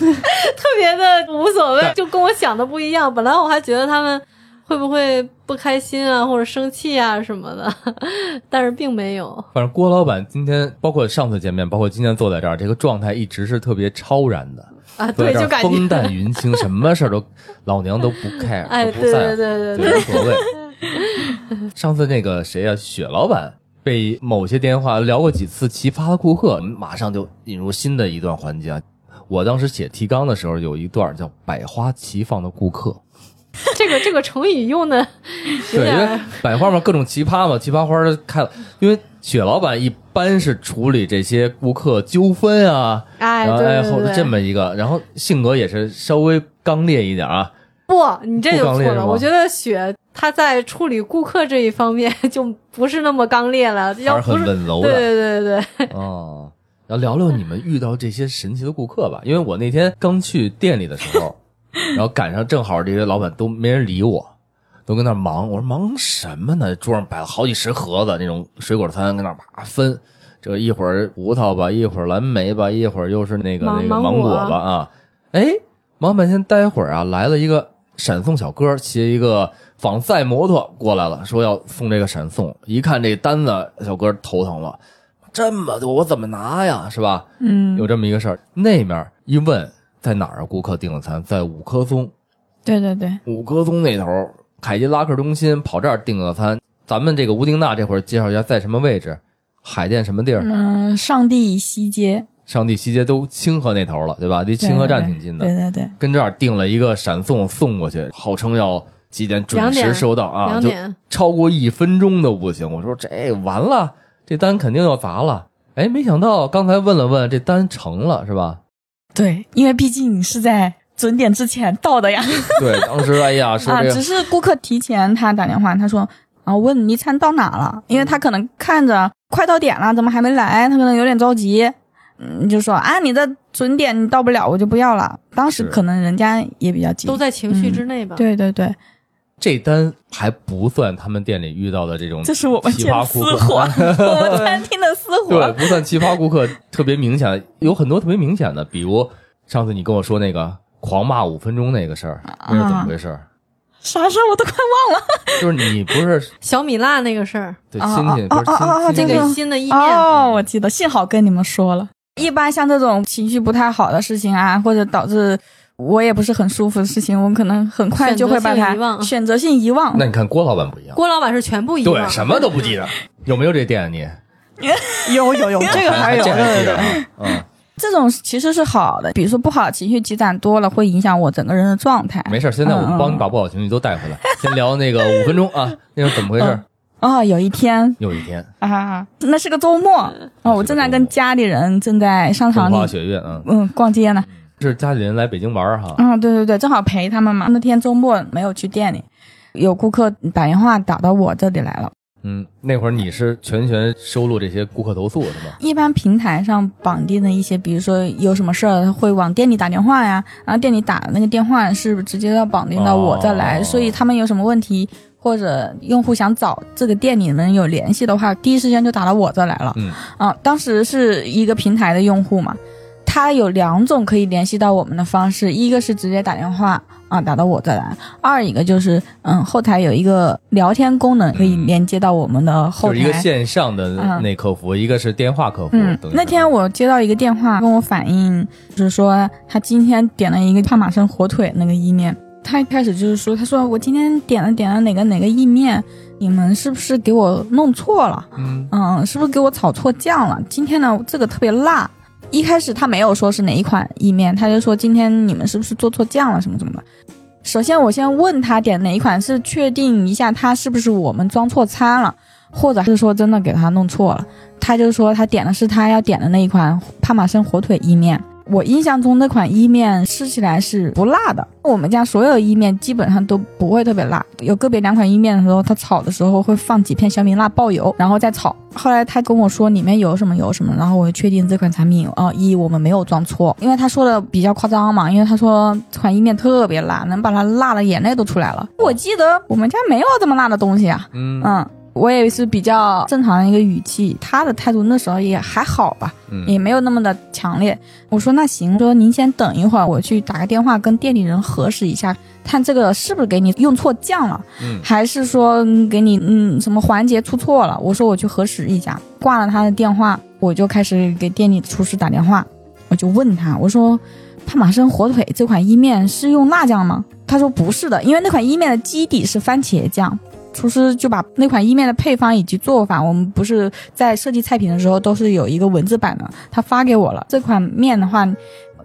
别的无所谓，就跟我想的不一样。本来我还觉得他们会不会不开心啊，或者生气啊什么的，但是并没有。反正郭老板今天，包括上次见面，包括今天坐在这儿，这个状态一直是特别超然的，啊，对，就感觉风淡云轻，什么事儿都 老娘都不 care，哎，都对对不在乎，对对对，无所谓。上次那个谁呀、雪老板被某些电话聊过几次奇葩的顾客，马上就引入新的一段环节啊。我当时写提纲的时候，有一段叫“百花齐放的顾客”，这个这个成语用的对，因为 百花嘛，各种奇葩嘛，奇葩花都开了。因为雪老板一般是处理这些顾客纠纷啊，哎，然后这么一个，然后性格也是稍微刚烈一点啊。不，你这就错了。我觉得雪她在处理顾客这一方面 就不是那么刚烈了，要很温柔对的对对对，哦。然后聊聊你们遇到这些神奇的顾客吧，因为我那天刚去店里的时候，然后赶上正好这些老板都没人理我，都跟那忙。我说忙什么呢？桌上摆了好几十盒子那种水果餐，跟那儿啪分。这一会儿葡萄吧，一会儿蓝莓吧，一会儿又是那个那个芒果吧啊。哎，忙半天，待会儿啊来了一个闪送小哥，骑一个仿赛摩托过来了，说要送这个闪送。一看这单子，小哥头疼了，这么多我怎么拿呀？是吧？嗯，有这么一个事儿。那面一问在哪儿啊？顾客订的餐在五棵松，对对对，五棵松那头凯迪拉克中心跑这儿订的餐。咱们这个吴丁娜这会儿介绍一下在什么位置，海淀什么地儿？嗯，上地西街，上地西街都清河那头了，对吧？离清河站挺近的。对对对，跟这儿订了一个闪送送过去，号称要几点准时收到啊？就两点超过一分钟都不行。我说这完了，这单肯定要砸了。哎，没想到刚才问了问，这单成了是吧？对，因为毕竟是在准点之前到的呀。对，当时哎呀，是啊，这个只是顾客提前他打电话，他说啊，问你餐到哪了？因为他可能看着快到点了，怎么还没来？他可能有点着急。嗯，就说啊，你的准点你到不了，我就不要了。当时可能人家也比较急，都在情绪之内吧。对对对，这单还不算他们店里遇到的这种这是我们奇葩顾活，客。我们餐厅的私 对，不算奇葩顾客，特别明显，有很多特别明显的，比如上次你跟我说那个狂骂五分钟那个事儿，那是怎么回事？啥事儿我都快忘了。就是你不是小米辣那个事儿，啊对亲戚，啊不是亲亲那这个个新的意面，哦，我记得，幸好跟你们说了。一般像这种情绪不太好的事情啊，或者导致我也不是很舒服的事情，我可能很快就会把它选择性遗忘选择性遗忘。那你看郭老板不一样，郭老板是全部遗忘，对，什么都不记得，有没有这店啊你？有有有，这个还 有？嗯，这种其实是好的，比如说不好情绪积攒多了，会影响我整个人的状态。没事，现在我们帮你嗯把不好情绪都带回来。先聊那个五分钟啊，那是怎么回事？哦，有一天有一天，啊，那是个周末哦，我正在跟家里人正在商场里风花雪月啊，嗯逛街呢。是家里人来北京玩儿哈。嗯，对对对，正好陪他们嘛。那天周末没有去店里，有顾客打电话打到我这里来了。嗯，那会儿你是全权收录这些顾客投诉是吗？一般平台上绑定的一些，比如说有什么事儿会往店里打电话呀，然后店里打的那个电话是直接要绑定到我这来，哦所以他们有什么问题或者用户想找这个店里能有联系的话，第一时间就打到我这来了。嗯啊，当时是一个平台的用户嘛，他有两种可以联系到我们的方式，一个是直接打电话啊打到我这来，二一个就是嗯后台有一个聊天功能可以连接到我们的后台。就是一个线上的嗯那客服，一个是电话客服。那天我接到一个电话，跟我反映，就是说他今天点了一个帕玛森火腿那个意面。他一开始就是说，他说我今天点了点了哪个哪个意面，你们是不是给我弄错了？嗯嗯，是不是给我炒错酱了？今天呢，这个特别辣。一开始他没有说是哪一款意面，他就说今天你们是不是做错酱了什么什么的。首先我先问他点哪一款，是确定一下他是不是我们装错餐了，或者是说真的给他弄错了。他就说他点的是他要点的那一款帕玛森火腿意面。我印象中那款意面吃起来是不辣的，我们家所有意面基本上都不会特别辣，有个别两款意面的时候，它炒的时候会放几片小米辣爆油，然后再炒。后来他跟我说里面有什么有什么，然后我就确定这款产品啊、一我们没有装错，因为他说的比较夸张嘛，因为他说这款意面特别辣，能把它辣的眼泪都出来了。我记得我们家没有这么辣的东西啊，嗯。我也是比较正常的一个语气，他的态度那时候也还好吧，嗯也没有那么的强烈。我说那行，说您先等一会儿，我去打个电话跟店里人核实一下，看这个是不是给你用错酱了，嗯还是说嗯给你嗯什么环节出错了？我说我去核实一下。挂了他的电话，我就开始给店里厨师打电话，我就问他，我说帕玛森火腿这款意面是用辣酱吗？他说不是的，因为那款意面的基底是番茄酱。厨师就把那款意面的配方以及做法，我们不是在设计菜品的时候都是有一个文字版的，他发给我了。这款面的话，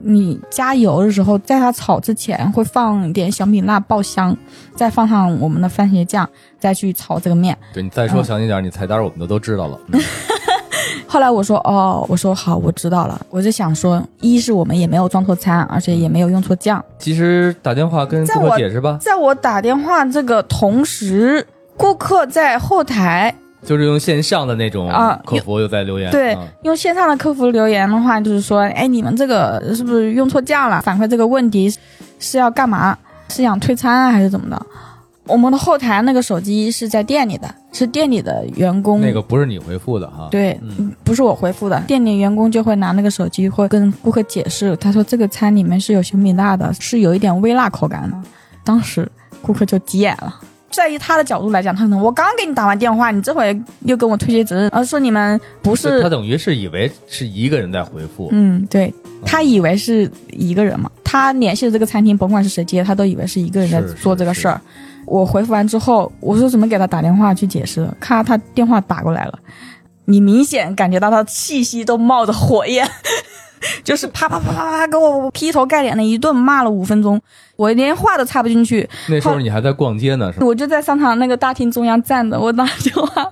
你加油的时候，在它炒之前会放一点小米辣爆香，再放上我们的番茄酱，再去炒这个面。对你再说详细点，你菜单我们都都知道了。嗯后来我说哦，我说好，我知道了。我就想说，一是我们也没有装错餐，而且也没有用错酱。其实打电话跟顾在我客解释吧，在我打电话这个同时，顾客在后台就是用线上的那种啊客服又在留言。对啊，用线上的客服留言的话，就是说，哎，你们这个是不是用错价了？反馈这个问题是要干嘛？是想退餐啊，还是怎么的？我们的后台那个手机是在店里的，是店里的员工。那个不是你回复的哈。对，嗯不是我回复的，店里员工就会拿那个手机会跟顾客解释，他说这个餐里面是有小米辣的，是有一点微辣口感的。当时顾客就急眼了。在于他的角度来讲，他可能我刚给你打完电话，你这会又跟我推卸责任，而说你们不是他等于是以为是一个人在回复。嗯，对他以为是一个人嘛，他联系的这个餐厅，甭管是谁接，他都以为是一个人在做这个事儿。我回复完之后，我说怎么给他打电话去解释？咔，他电话打过来了，你明显感觉到他气息都冒着火焰，就是啪啪啪啪啪给我劈头盖脸的一顿骂了五分钟，我连话都插不进去，那时候你还在逛街呢，是吧？我就在商场那个大厅中央站着，我打电话，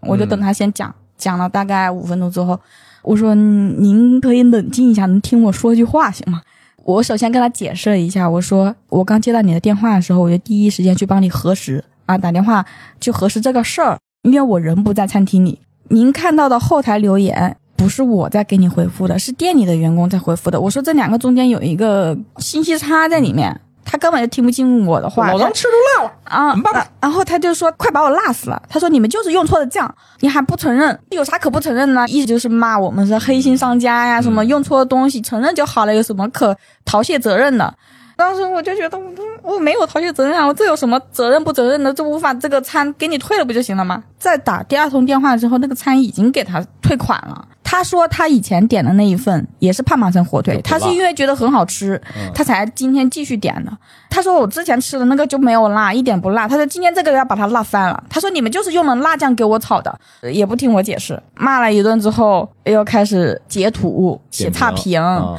我就等他先讲，讲了大概五分钟之后，我说嗯您可以冷静一下，能听我说句话行吗？我首先跟他解释了一下，我说我刚接到你的电话的时候，我就第一时间去帮你核实啊，打电话去核实这个事儿，因为我人不在餐厅里。您看到的后台留言不是我在给你回复的，是店里的员工在回复的。我说这两个中间有一个信息差在里面，他根本就听不进我的话。他吃出辣了。啊，然然后他就说快把我辣死了。他说你们就是用错了酱，你还不承认，有啥可不承认呢？意思就是骂我们是黑心商家呀，什么用错东西承认就好了，有什么可逃卸责任的？当时我就觉得我我没有逃卸责任啊，我这有什么责任不责任的？这无法这个餐给你退了不就行了吗？再打第二通电话之后，那个餐已经给他退款了。他说他以前点的那一份也是胖胖生火腿他是因为觉得很好吃，嗯他才今天继续点的。他说我之前吃的那个就没有辣，一点不辣。他说今天这个要把它辣翻了。他说你们就是用了辣酱给我炒的，也不听我解释，骂了一顿之后又开始截图写差评。啊，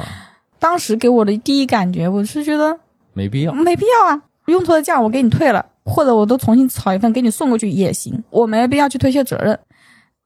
当时给我的第一感觉，我是觉得没必要。没必要啊，用错的酱我给你退了，或者我都重新炒一份给你送过去也行，我没必要去推卸责任。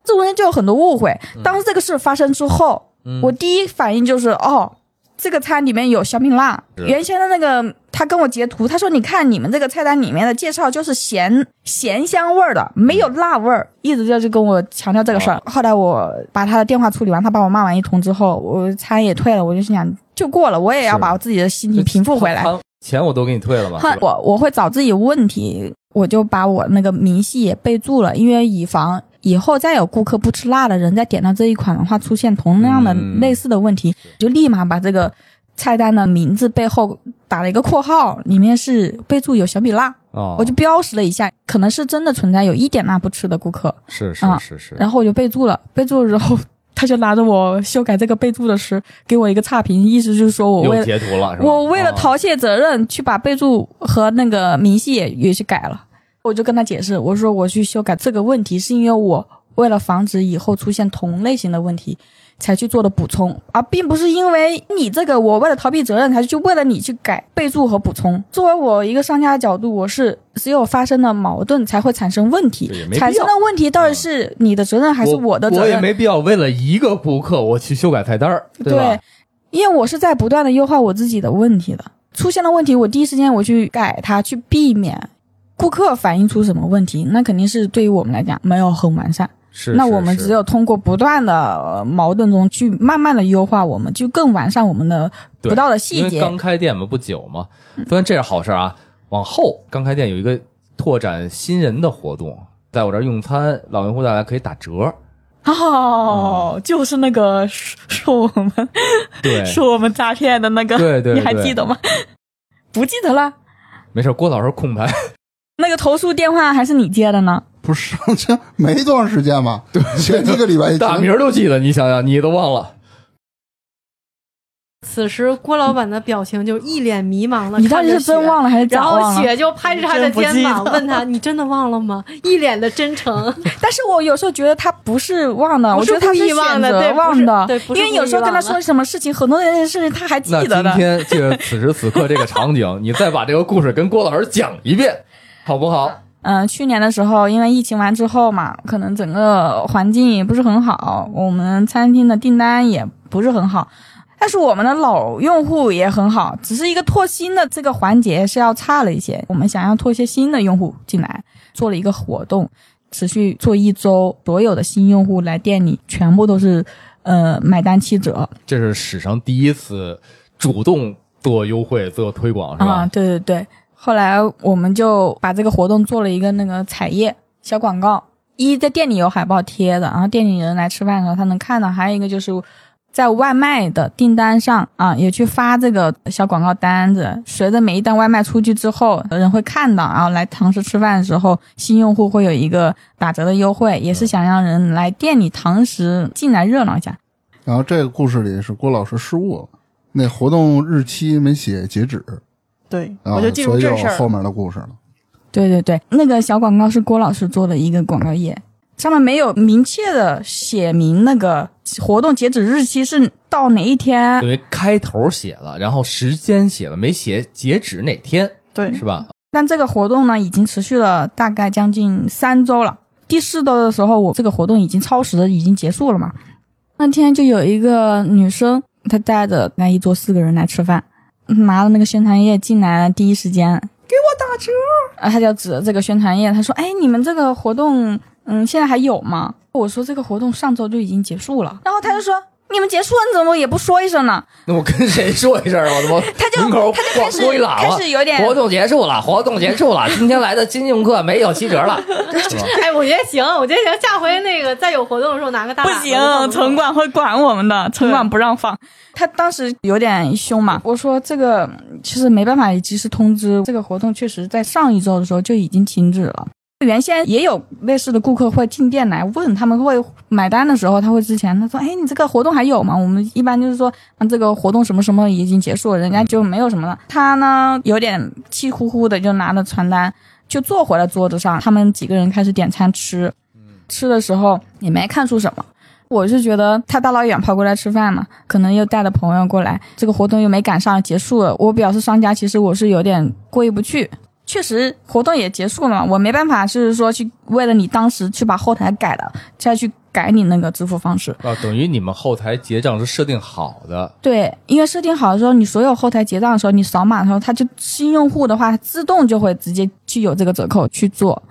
这中间就有很多误会。当时这个事发生之后，嗯我第一反应就是哦，这个餐里面有小米辣。原先的那个他跟我截图，他说你看你们这个菜单里面的介绍就是咸咸香味儿的，没有辣味儿，一直就是跟我强调这个事儿。后来我把他的电话处理完，他把我骂完一通之后，我餐也退了，我就心想就过了，我也要把我自己的心情平复回来。钱我都给你退了吧我我会找自己问题，我就把我那个明细也备注了，因为以防以后再有顾客不吃辣的人再点到这一款的话，出现同样的嗯。类似的问题，就立马把这个菜单的名字背后打了一个括号，里面是备注有小米辣，哦，我就标识了一下，可能是真的存在有一点辣不吃的顾客，是是啊是是，然后我就备注了，备注了之后。他就拿着我修改这个备注的时，给我一个差评，意思就是说我为了截图了，我为了哦。逃卸责任，去把备注和那个明细也也去改了。我就跟他解释，我说我去修改这个问题，是因为我为了防止以后出现同类型的问题，才去做的补充，而并不是因为你这个我为了逃避责任，才去为了你去改备注和补充。作为我一个商家的角度，我是只有发生了矛盾才会产生问题产生的问题到底是你的责任还是我的责任？我也没必要为了一个顾客我去修改菜单儿，对吧？因为我是在不断的优化我自己的问题的，出现了问题，我第一时间我去改它，去避免顾客反映出什么问题，那肯定是对于我们来讲没有很完善。是，那我们只有通过不断的呃矛盾中去慢慢的优化，我们就更完善我们的不到的因为细节。刚开店嘛，不久嘛，虽然这是好事啊，往后刚开店有一个拓展新人的活动，在我这儿用餐，老用户带来可以打折，哦，就是那个说说我们对，说我们诈骗的那个，对对你还记得吗？不记得了。没事，郭老师控台，那个投诉电话还是你接的呢？不是 这没多长时间嘛，对，前一个礼拜 大名都记得，你想想，你都忘了，此时郭老板的表情就一脸迷茫了，你到底是真忘了还是假然忘了？后雪就拍着他的肩膀问他：“你真的忘了吗？”一脸的真诚。但是我有时候觉得他不是忘的，我觉得他故意忘选择的对忘的，对因为有时候跟他说什么事情，很多人事情他还记那得的。今天借着此时此刻这个场景，你再把这个故事跟郭老师讲一遍，好不好？嗯、去年的时候，因为疫情完之后嘛，可能整个环境也不是很好，我们餐厅的订单也不是很好。但是我们的老用户也很好，只是一个拓新的这个环节是要差了一些。我们想要拓一些新的用户进来，做了一个活动，持续做一周，所有的新用户来店里全部都是呃买单七折。这是史上第一次主动做优惠、做推广，是吧？啊，对对对。后来我们就把这个活动做了一个那个彩页小广告，一在店里有海报贴的，然后店里人来吃饭的时候他能看到；还有一个就是在外卖的订单上啊，也去发这个小广告单子。随着每一单外卖出去之后，人会看到，然后来堂食吃饭的时候，新用户会有一个打折的优惠，也是想让人来店里堂食进来热闹一下。然后这个故事里是郭老师失误了，那活动日期没写截止，对，啊，我就记住这事儿有后面的故事了。对对对，那个小广告是郭老师做的一个广告页，上面没有明确的写明那个活动截止日期是到哪一天等。于开头写了，然后时间写了，没写截止哪天，对，是吧？但这个活动呢，已经持续了大概将近三周了。第四周的时候，我这个活动已经超时了，已经结束了嘛。那天就有一个女生，她带着那一桌四个人来吃饭，拿了那个宣传页进来了，第一时间给我打折，啊，他就指着这个宣传页，他说：“哎，你们这个活动，嗯，现在还有吗？”我说：“这个活动上周就已经结束了。”然后他就说：“你们结束了，你怎么也不说一声呢？”那我跟谁说一声啊？我他妈 他就门口他就开始开始有点活动结束了，活动结束了，今天来的金用客没有七折了？哎，我觉得行，我觉得行，下回那个再有活动的时候拿个大不喇叭行，城管会管我们的，城管不让放。他当时有点凶嘛，我说这个其实没办法及时通知，这个活动确实在上一周的时候就已经停止了。原先也有类似的顾客会进店来问，他们会买单的时候，他会之前他说：“哎，你这个活动还有吗？”我们一般就是说，啊，这个活动什么什么已经结束了，人家就没有什么了。他呢有点气呼呼的，就拿着传单就坐回了桌子上。他们几个人开始点餐吃，吃的时候也没看出什么。我是觉得他大老远跑过来吃饭嘛，可能又带着朋友过来，这个活动又没赶上结束了。我表示商家其实我是有点过意不去。确实活动也结束了嘛，我没办法，就是说去为了你当时去把后台改了，再去改你那个支付方式。啊，等于你们后台结账是设定好的，对，因为设定好的时候，你所有后台结账的时候，你扫码的时候，它就新用户的话，它自动就会直接去有这个折扣去做。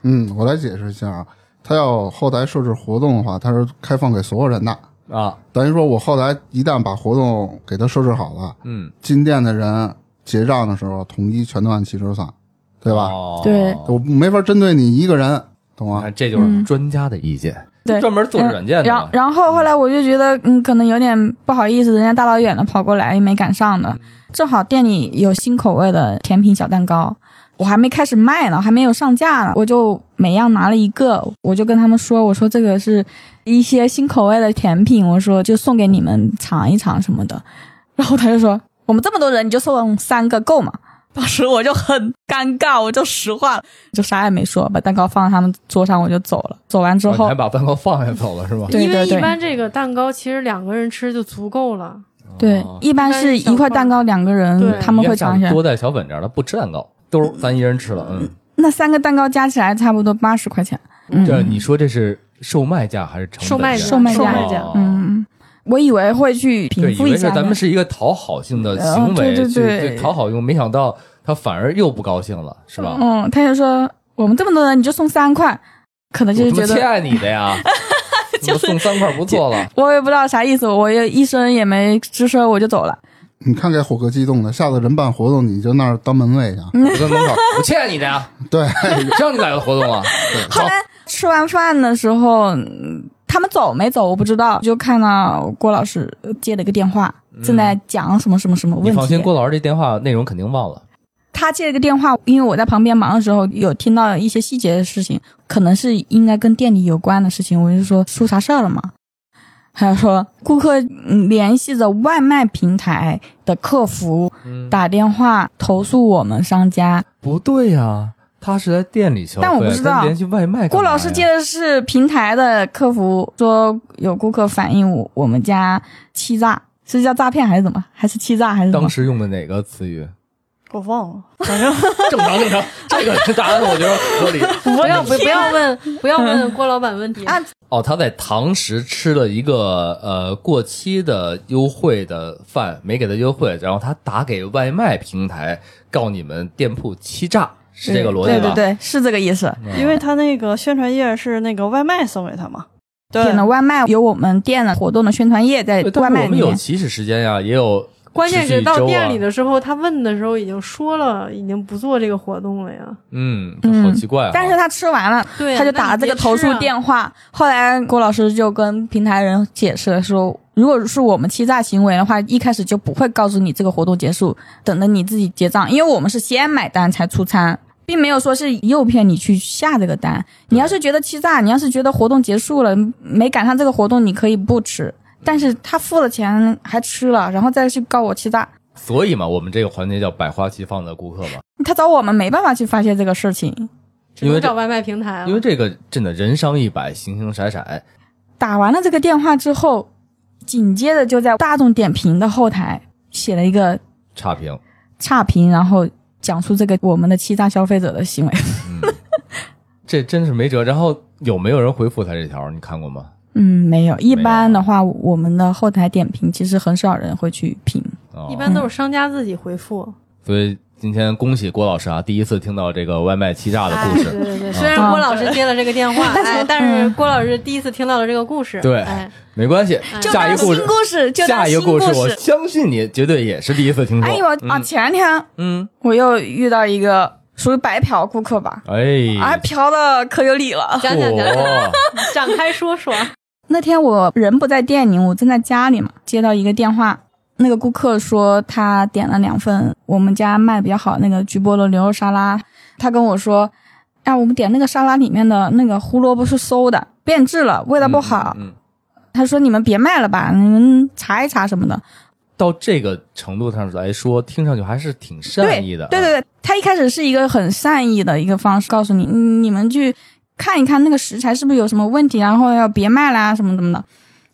嗯，我来解释一下啊，它要后台设置活动的话，它是开放给所有人的，啊，等于说我后台一旦把活动给他设置好了，嗯，进店的人结账的时候，统一全都按七折算，对吧？哦对我没法针对你一个人，懂吗？这就是专家的意见，对，专门做软件的然。然后后来我就觉得，嗯，可能有点不好意思，人家大老远的跑过来也没赶上的，正好店里有新口味的甜品小蛋糕，我还没开始卖呢，还没有上架呢，我就每样拿了一个，我就跟他们说，我说这个是一些新口味的甜品，我说就送给你们尝一尝什么的，然后他就说，我们这么多人，你就送三个够吗？当时我就很尴尬，我就实话了，就啥也没说，把蛋糕放在他们桌上，我就走了。走完之后还，把蛋糕放下走了是吧？因为对对对一般这个蛋糕其实两个人吃就足够了。对哦，一般是一块蛋糕两个人他们会尝一下，多带小粉这样的不吃蛋糕，都是咱一人吃了。嗯，那三个蛋糕加起来差不多八十块钱。嗯这你说这是售卖价还是成本售卖价售卖价哦嗯，我以为会去平复一下的，咱们是一个讨好性的行呃为，对对对讨好用，没想到他反而又不高兴了，是吧？嗯，他就说我们这么多人你就送三块，可能就是觉得欠你的呀，我送三块不错了。我也不知道啥意思，我也一声也没吱声我就走了。你看给火哥激动的，下次人办活动你就那儿当门卫去。嗯我在门口，我欠你的呀，对，谁让你来的活动啊？后来吃完饭的时候，嗯他们走没走我不知道，就看到郭老师接了一个电话，正在讲什么什么什么问题。你放心，郭老师这电话内容肯定忘了。他接了个电话，因为我在旁边忙的时候，有听到一些细节的事情，可能是应该跟店里有关的事情，我就说出啥事儿了嘛？还有说顾客嗯联系着外卖平台的客服嗯，打电话投诉我们商家，不对呀，他是在店里消费，但我不知道联系外卖。郭老师接的是平台的客服，说有顾客反映我我们家欺诈，是叫诈骗还是怎么？还是欺诈还是怎么当？时用的哪个词语？我忘了，反正正常正常，这个答案我觉得合理。不要不不要问不要问 郭老板问题啊哦，他在堂食吃了一个呃过期的优惠的饭，没给他优惠，然后他打给外卖平台告你们店铺欺诈，是这个逻辑吧？对对对，是这个意思。嗯因为他那个宣传页是那个外卖送给他嘛，对点的外卖有我们店的活动的宣传页在外是我们有卖里面。起始时间呀，也有关键是到店里的时候，他问的时候已经说了，已经不做这个活动了呀。嗯，好奇怪啊！但是他吃完了，他就打了这个投诉电话。后来郭老师就跟平台人解释了说，如果是我们欺诈行为的话，一开始就不会告诉你这个活动结束，等着你自己结账，因为我们是先买单才出餐。并没有说是诱骗你去下这个单。你要是觉得欺诈，你要是觉得活动结束了没赶上这个活动，你可以不吃。但是他付了钱还吃了，然后再去告我欺诈，所以嘛，我们这个环节叫百花齐放的顾客嘛，他找我们没办法去发现这个事情。因为这只能找外卖平台了。因为这个真的人商一百，形形色色。打完了这个电话之后，紧接着就在大众点评的后台写了一个差评，差评，然后讲述这个我们的欺诈消费者的行为。嗯，这真是没辙。然后有没有人回复他这条？你看过吗？嗯，没有。一般的话，我们的后台点评其实很少人会去评。哦、一般都是商家自己回复。所以今天恭喜郭老师啊，第一次听到这个外卖欺诈的故哎，对事。对对，虽然郭老师接了这个电话，哎，但是郭老师第一次听到了这个故事。对哎，没关系，就下一个故事新，故事，就当下一个故故事，我相信你绝对也是第一次听说。哎呦啊！前天嗯，我又遇到一个属于白嫖顾客吧，哎，哎，嫖的可有理了。讲讲讲讲，展开说说。那天我人不在店里，我正在家里嘛，接到一个电话，那个顾客说他点了两份我们家卖比较好的那个菊菠萝牛肉沙拉，他跟我说，哎，我们点那个沙拉里面的那个胡萝卜是馊的，变质了，味道不好。嗯，嗯他说你们别卖了吧，你们查一查什么的。到这个程度上来说，听上去还是挺善意的、啊对对，对，他一开始是一个很善意的一个方式，告诉你嗯你们去看一看那个食材是不是有什么问题，然后要别卖啦什么什么的。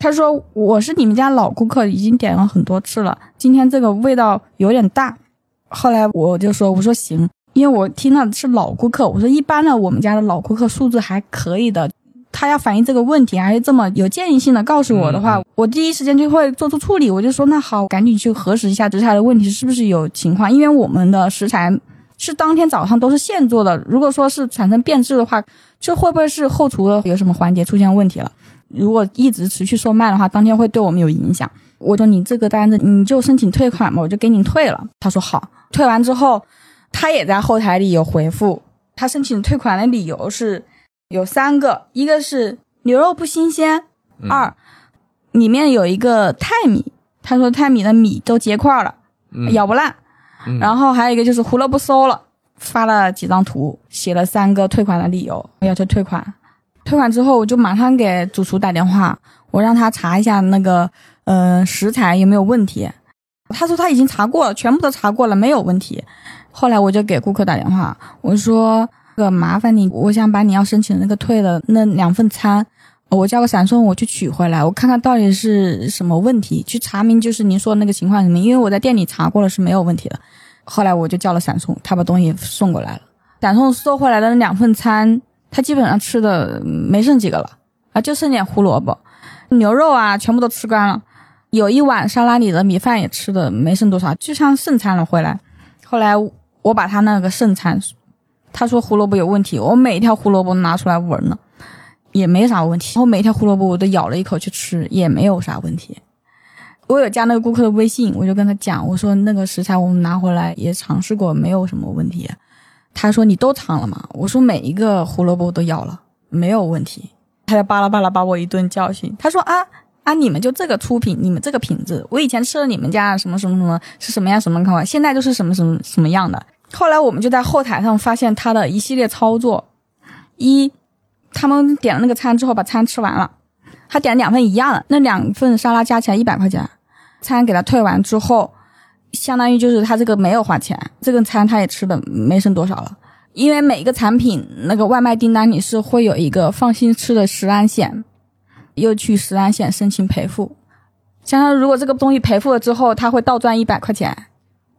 他说我是你们家老顾客，已经点了很多次了，今天这个味道有点大。后来我就说我说行，因为我听到的是老顾客，我说一般的我们家的老顾客素质还可以的。他要反映这个问题，还是这么有建议性的告诉我的话，嗯我第一时间就会做出处理。我就说那好，赶紧去核实一下食材的问题是不是有情况，因为我们的食材是当天早上都是现做的，如果说是产生变质的话，这会不会是后厨的有什么环节出现问题了？如果一直持续售卖的话，当天会对我们有影响。我说你这个单子你就申请退款吧，我就给你退了。他说好，退完之后，他也在后台里有回复，他申请退款的理由是有三个，一个是牛肉不新鲜，嗯二里面有一个泰米，他说泰米的米都结块了，嗯咬不烂。嗯然后还有一个就是胡萝卜馊了，发了几张图，写了三个退款的理由，要求退款。退款之后，我就马上给主厨打电话，我让他查一下那个呃食材有没有问题。他说他已经查过了，全部都查过了，没有问题。后来我就给顾客打电话，我说：“这个麻烦你，我想把你要申请的那个退的那两份餐，我叫个闪送我去取回来，我看看到底是什么问题，去查明就是您说的那个情况什么。因为我在店里查过了是没有问题的。后来我就叫了闪送，他把东西送过来了。闪送收回来的那两份餐，他基本上吃的没剩几个了啊，就剩点胡萝卜、牛肉啊，全部都吃光了。有一碗沙拉里的米饭也吃的没剩多少，就像剩餐了回来。后来我把他那个剩餐，他说胡萝卜有问题，我每一条胡萝卜拿出来闻了，也没啥问题。然后每一条胡萝卜我都咬了一口去吃，也没有啥问题。我有加那个顾客的微信，我就跟他讲，我说那个食材我们拿回来也尝试过，没有什么问题。他说你都尝了吗？我说每一个胡萝卜都咬了，没有问题。他就巴拉巴拉把我一顿教训。他说啊啊，你们就这个出品，你们这个品质，我以前吃了你们家什么什么什么是什么样什么口味，现在就是什么什么什么样的。后来我们就在后台上发现他的一系列操作：一，他们点了那个餐之后把餐吃完了，他点了两份一样的，那两份沙拉加起来一百块钱，餐给他退完之后，相当于就是他这个没有花钱，这个餐他也吃的没剩多少了。因为每一个产品那个外卖订单里是会有一个放心吃的食安险，又去食安险申请赔付，相当于如果这个东西赔付了之后，他会倒赚一百块钱。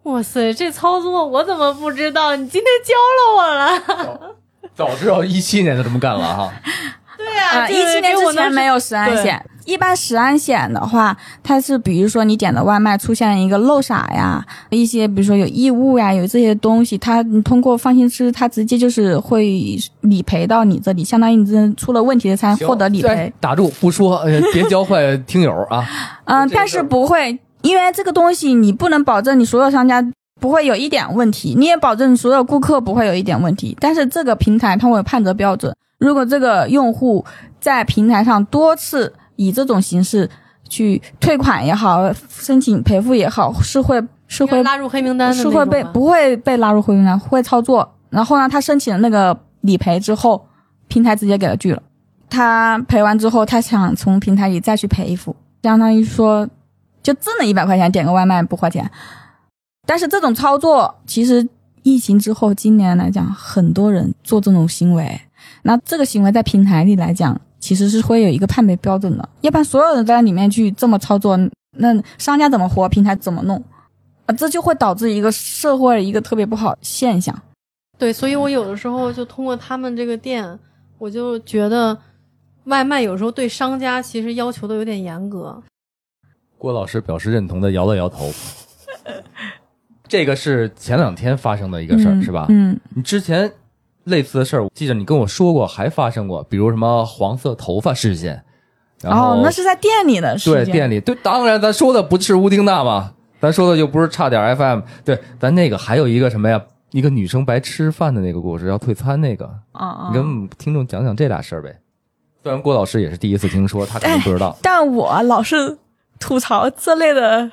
哇塞，这操作我怎么不知道？你今天教了我了。早知道一七年就这么干了哈。对、啊，这一七年之前没有。有食安险。一般食安险的话，它是比如说你点的外卖出现一个漏洒呀，一些比如说有异物呀，有这些东西，它你通过放心吃，它直接就是会理赔到你这里，相当于你这出了问题的餐获得理赔。打住不说，呃别教坏 听友啊。嗯，但是不会，因为这个东西你不能保证你所有商家不会有一点问题，你也保证所有顾客不会有一点问题。但是这个平台它会有判责标准，如果这个用户在平台上多次以这种形式去退款也好，申请赔付也好，是会是会拉入黑名单的是会被不会被拉入黑名单，会操作。然后呢，他申请了那个理赔之后，平台直接给他拒了。他赔完之后，他想从平台里再去赔一付，相当于说就挣了一百块钱，点个外卖不花钱。但是这种操作，其实疫情之后，今年来讲，很多人做这种行为，那这个行为在平台里来讲，其实是会有一个判别标准的。要不然所有人在里面去这么操作，那商家怎么活，平台怎么弄？啊，这就会导致一个社会一个特别不好现象。对，所以我有的时候就通过他们这个店，我就觉得外卖有时候对商家其实要求的有点严格。郭老师表示认同的摇了摇头。这个是前两天发生的一个事儿，嗯是吧？嗯，你之前类似的事儿，我记得你跟我说过，还发生过，比如什么黄色头发事件。然后哦，那是在店里的事件。对店里，对，当然咱说的不是乌丁娜嘛，咱说的又不是差点 FM，对，咱那个还有一个什么呀？一个女生白吃饭的那个故事，要退餐那个，嗯嗯，你跟听众讲讲这俩事儿呗。虽然郭老师也是第一次听说，他肯定不知道。但我老是吐槽这类的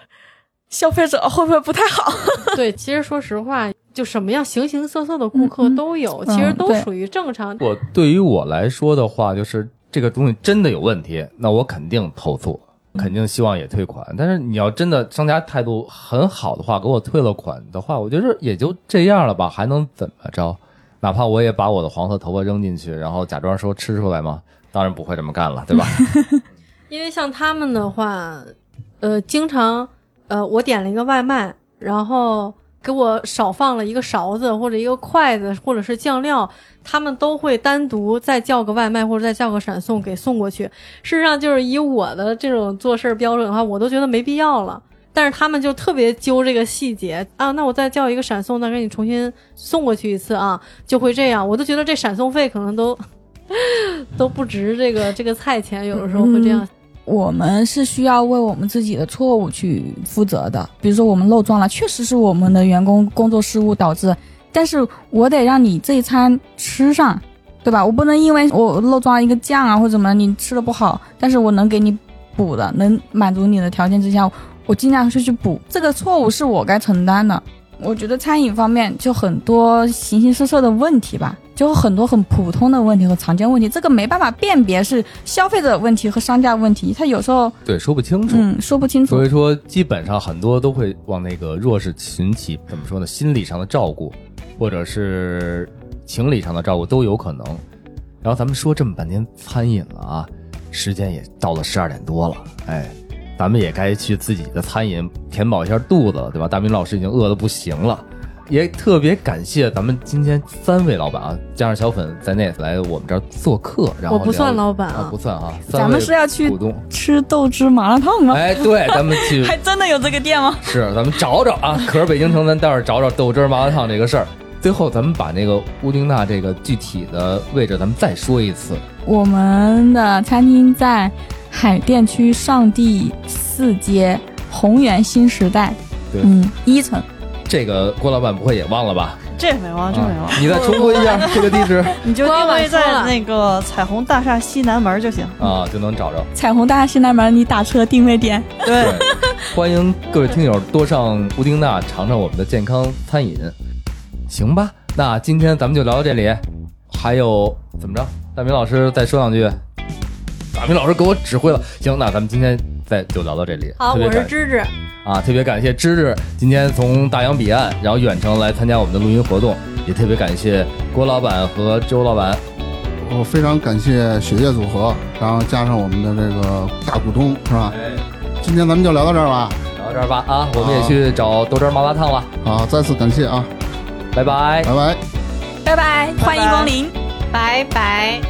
消费者会不会不太好？对，其实说实话，就什么样形形色色的顾客都有，嗯其实都属于正常。我对于我来说的话，就是这个东西真的有问题，那我肯定投诉，肯定希望也退款。但是你要真的商家态度很好的话，给我退了款的话，我觉得也就这样了吧，还能怎么着？哪怕我也把我的黄色头发扔进去，然后假装说吃出来吗？当然不会这么干了，对吧？因为像他们的话，呃，经常呃，我点了一个外卖，然后给我少放了一个勺子或者一个筷子或者是酱料，他们都会单独再叫个外卖或者再叫个闪送给送过去。事实上，就是以我的这种做事标准的话，我都觉得没必要了。但是他们就特别揪这个细节啊，那我再叫一个闪送，再给你重新送过去一次啊，就会这样。我都觉得这闪送费可能都 都不值这个这个菜钱，有的时候会这样。我们是需要为我们自己的错误去负责的。比如说我们漏装了，确实是我们的员工工作失误导致，但是我得让你这一餐吃上，对吧？我不能因为我漏装一个酱啊或怎么你吃的不好，但是我能给你补的，能满足你的条件之下，我尽量是去补。这个错误是我该承担的。我觉得餐饮方面就很多形形色色的问题吧，就很多很普通的问题和常见问题，这个没办法辨别是消费者问题和商家问题，他有时候对，说不清楚。嗯说不清楚所。以说，基本上很多都会往那个弱势群体怎么说呢？心理上的照顾，或者是情理上的照顾都有可能。然后咱们说这么半天餐饮了啊，时间也到了十二点多了，哎，咱们也该去自己的餐饮填饱一下肚子了，对吧？大明老师已经饿得不行了。也特别感谢咱们今天三位老板啊，加上小粉在内来我们这儿做客，然后我不算老板啊啊，不算啊，咱们是要去。吃豆汁麻辣烫吗？哎，对，咱们去 还真的有这个店吗？是，咱们找找啊，可是北京城，咱待会儿找找豆汁儿麻辣烫这个事儿。最后，咱们把那个乌丁娜这个具体的位置，咱们再说一次。我们的餐厅在海淀区上地四街宏源新时代，对嗯，一层。这个郭老板不会也忘了吧？这没忘，这没忘啊，你再重复一下这个地址 你就定位在那个彩虹大厦西南门就行。啊，就能找着。彩虹大厦西南门，你打车定位点。对，对，欢迎各位听友多上布丁娜尝尝我们的健康餐饮，行吧？那今天咱们就聊到这里。还有怎么着？大明老师再说两句。大明老师给我指挥了，行，那咱们今天再就聊到这里。好，我是芝芝，啊，特别感谢芝芝今天从大洋彼岸，然后远程来参加我们的录音活动，也特别感谢郭老板和周老板。我非常感谢雪月组合，然后加上我们的这个大股东，是吧？哎，今天咱们就聊到这儿吧。聊到这儿吧啊，我们也去找豆汁儿麻辣烫了，好，再次感谢啊，拜拜。拜拜。拜拜，欢迎光临。拜拜。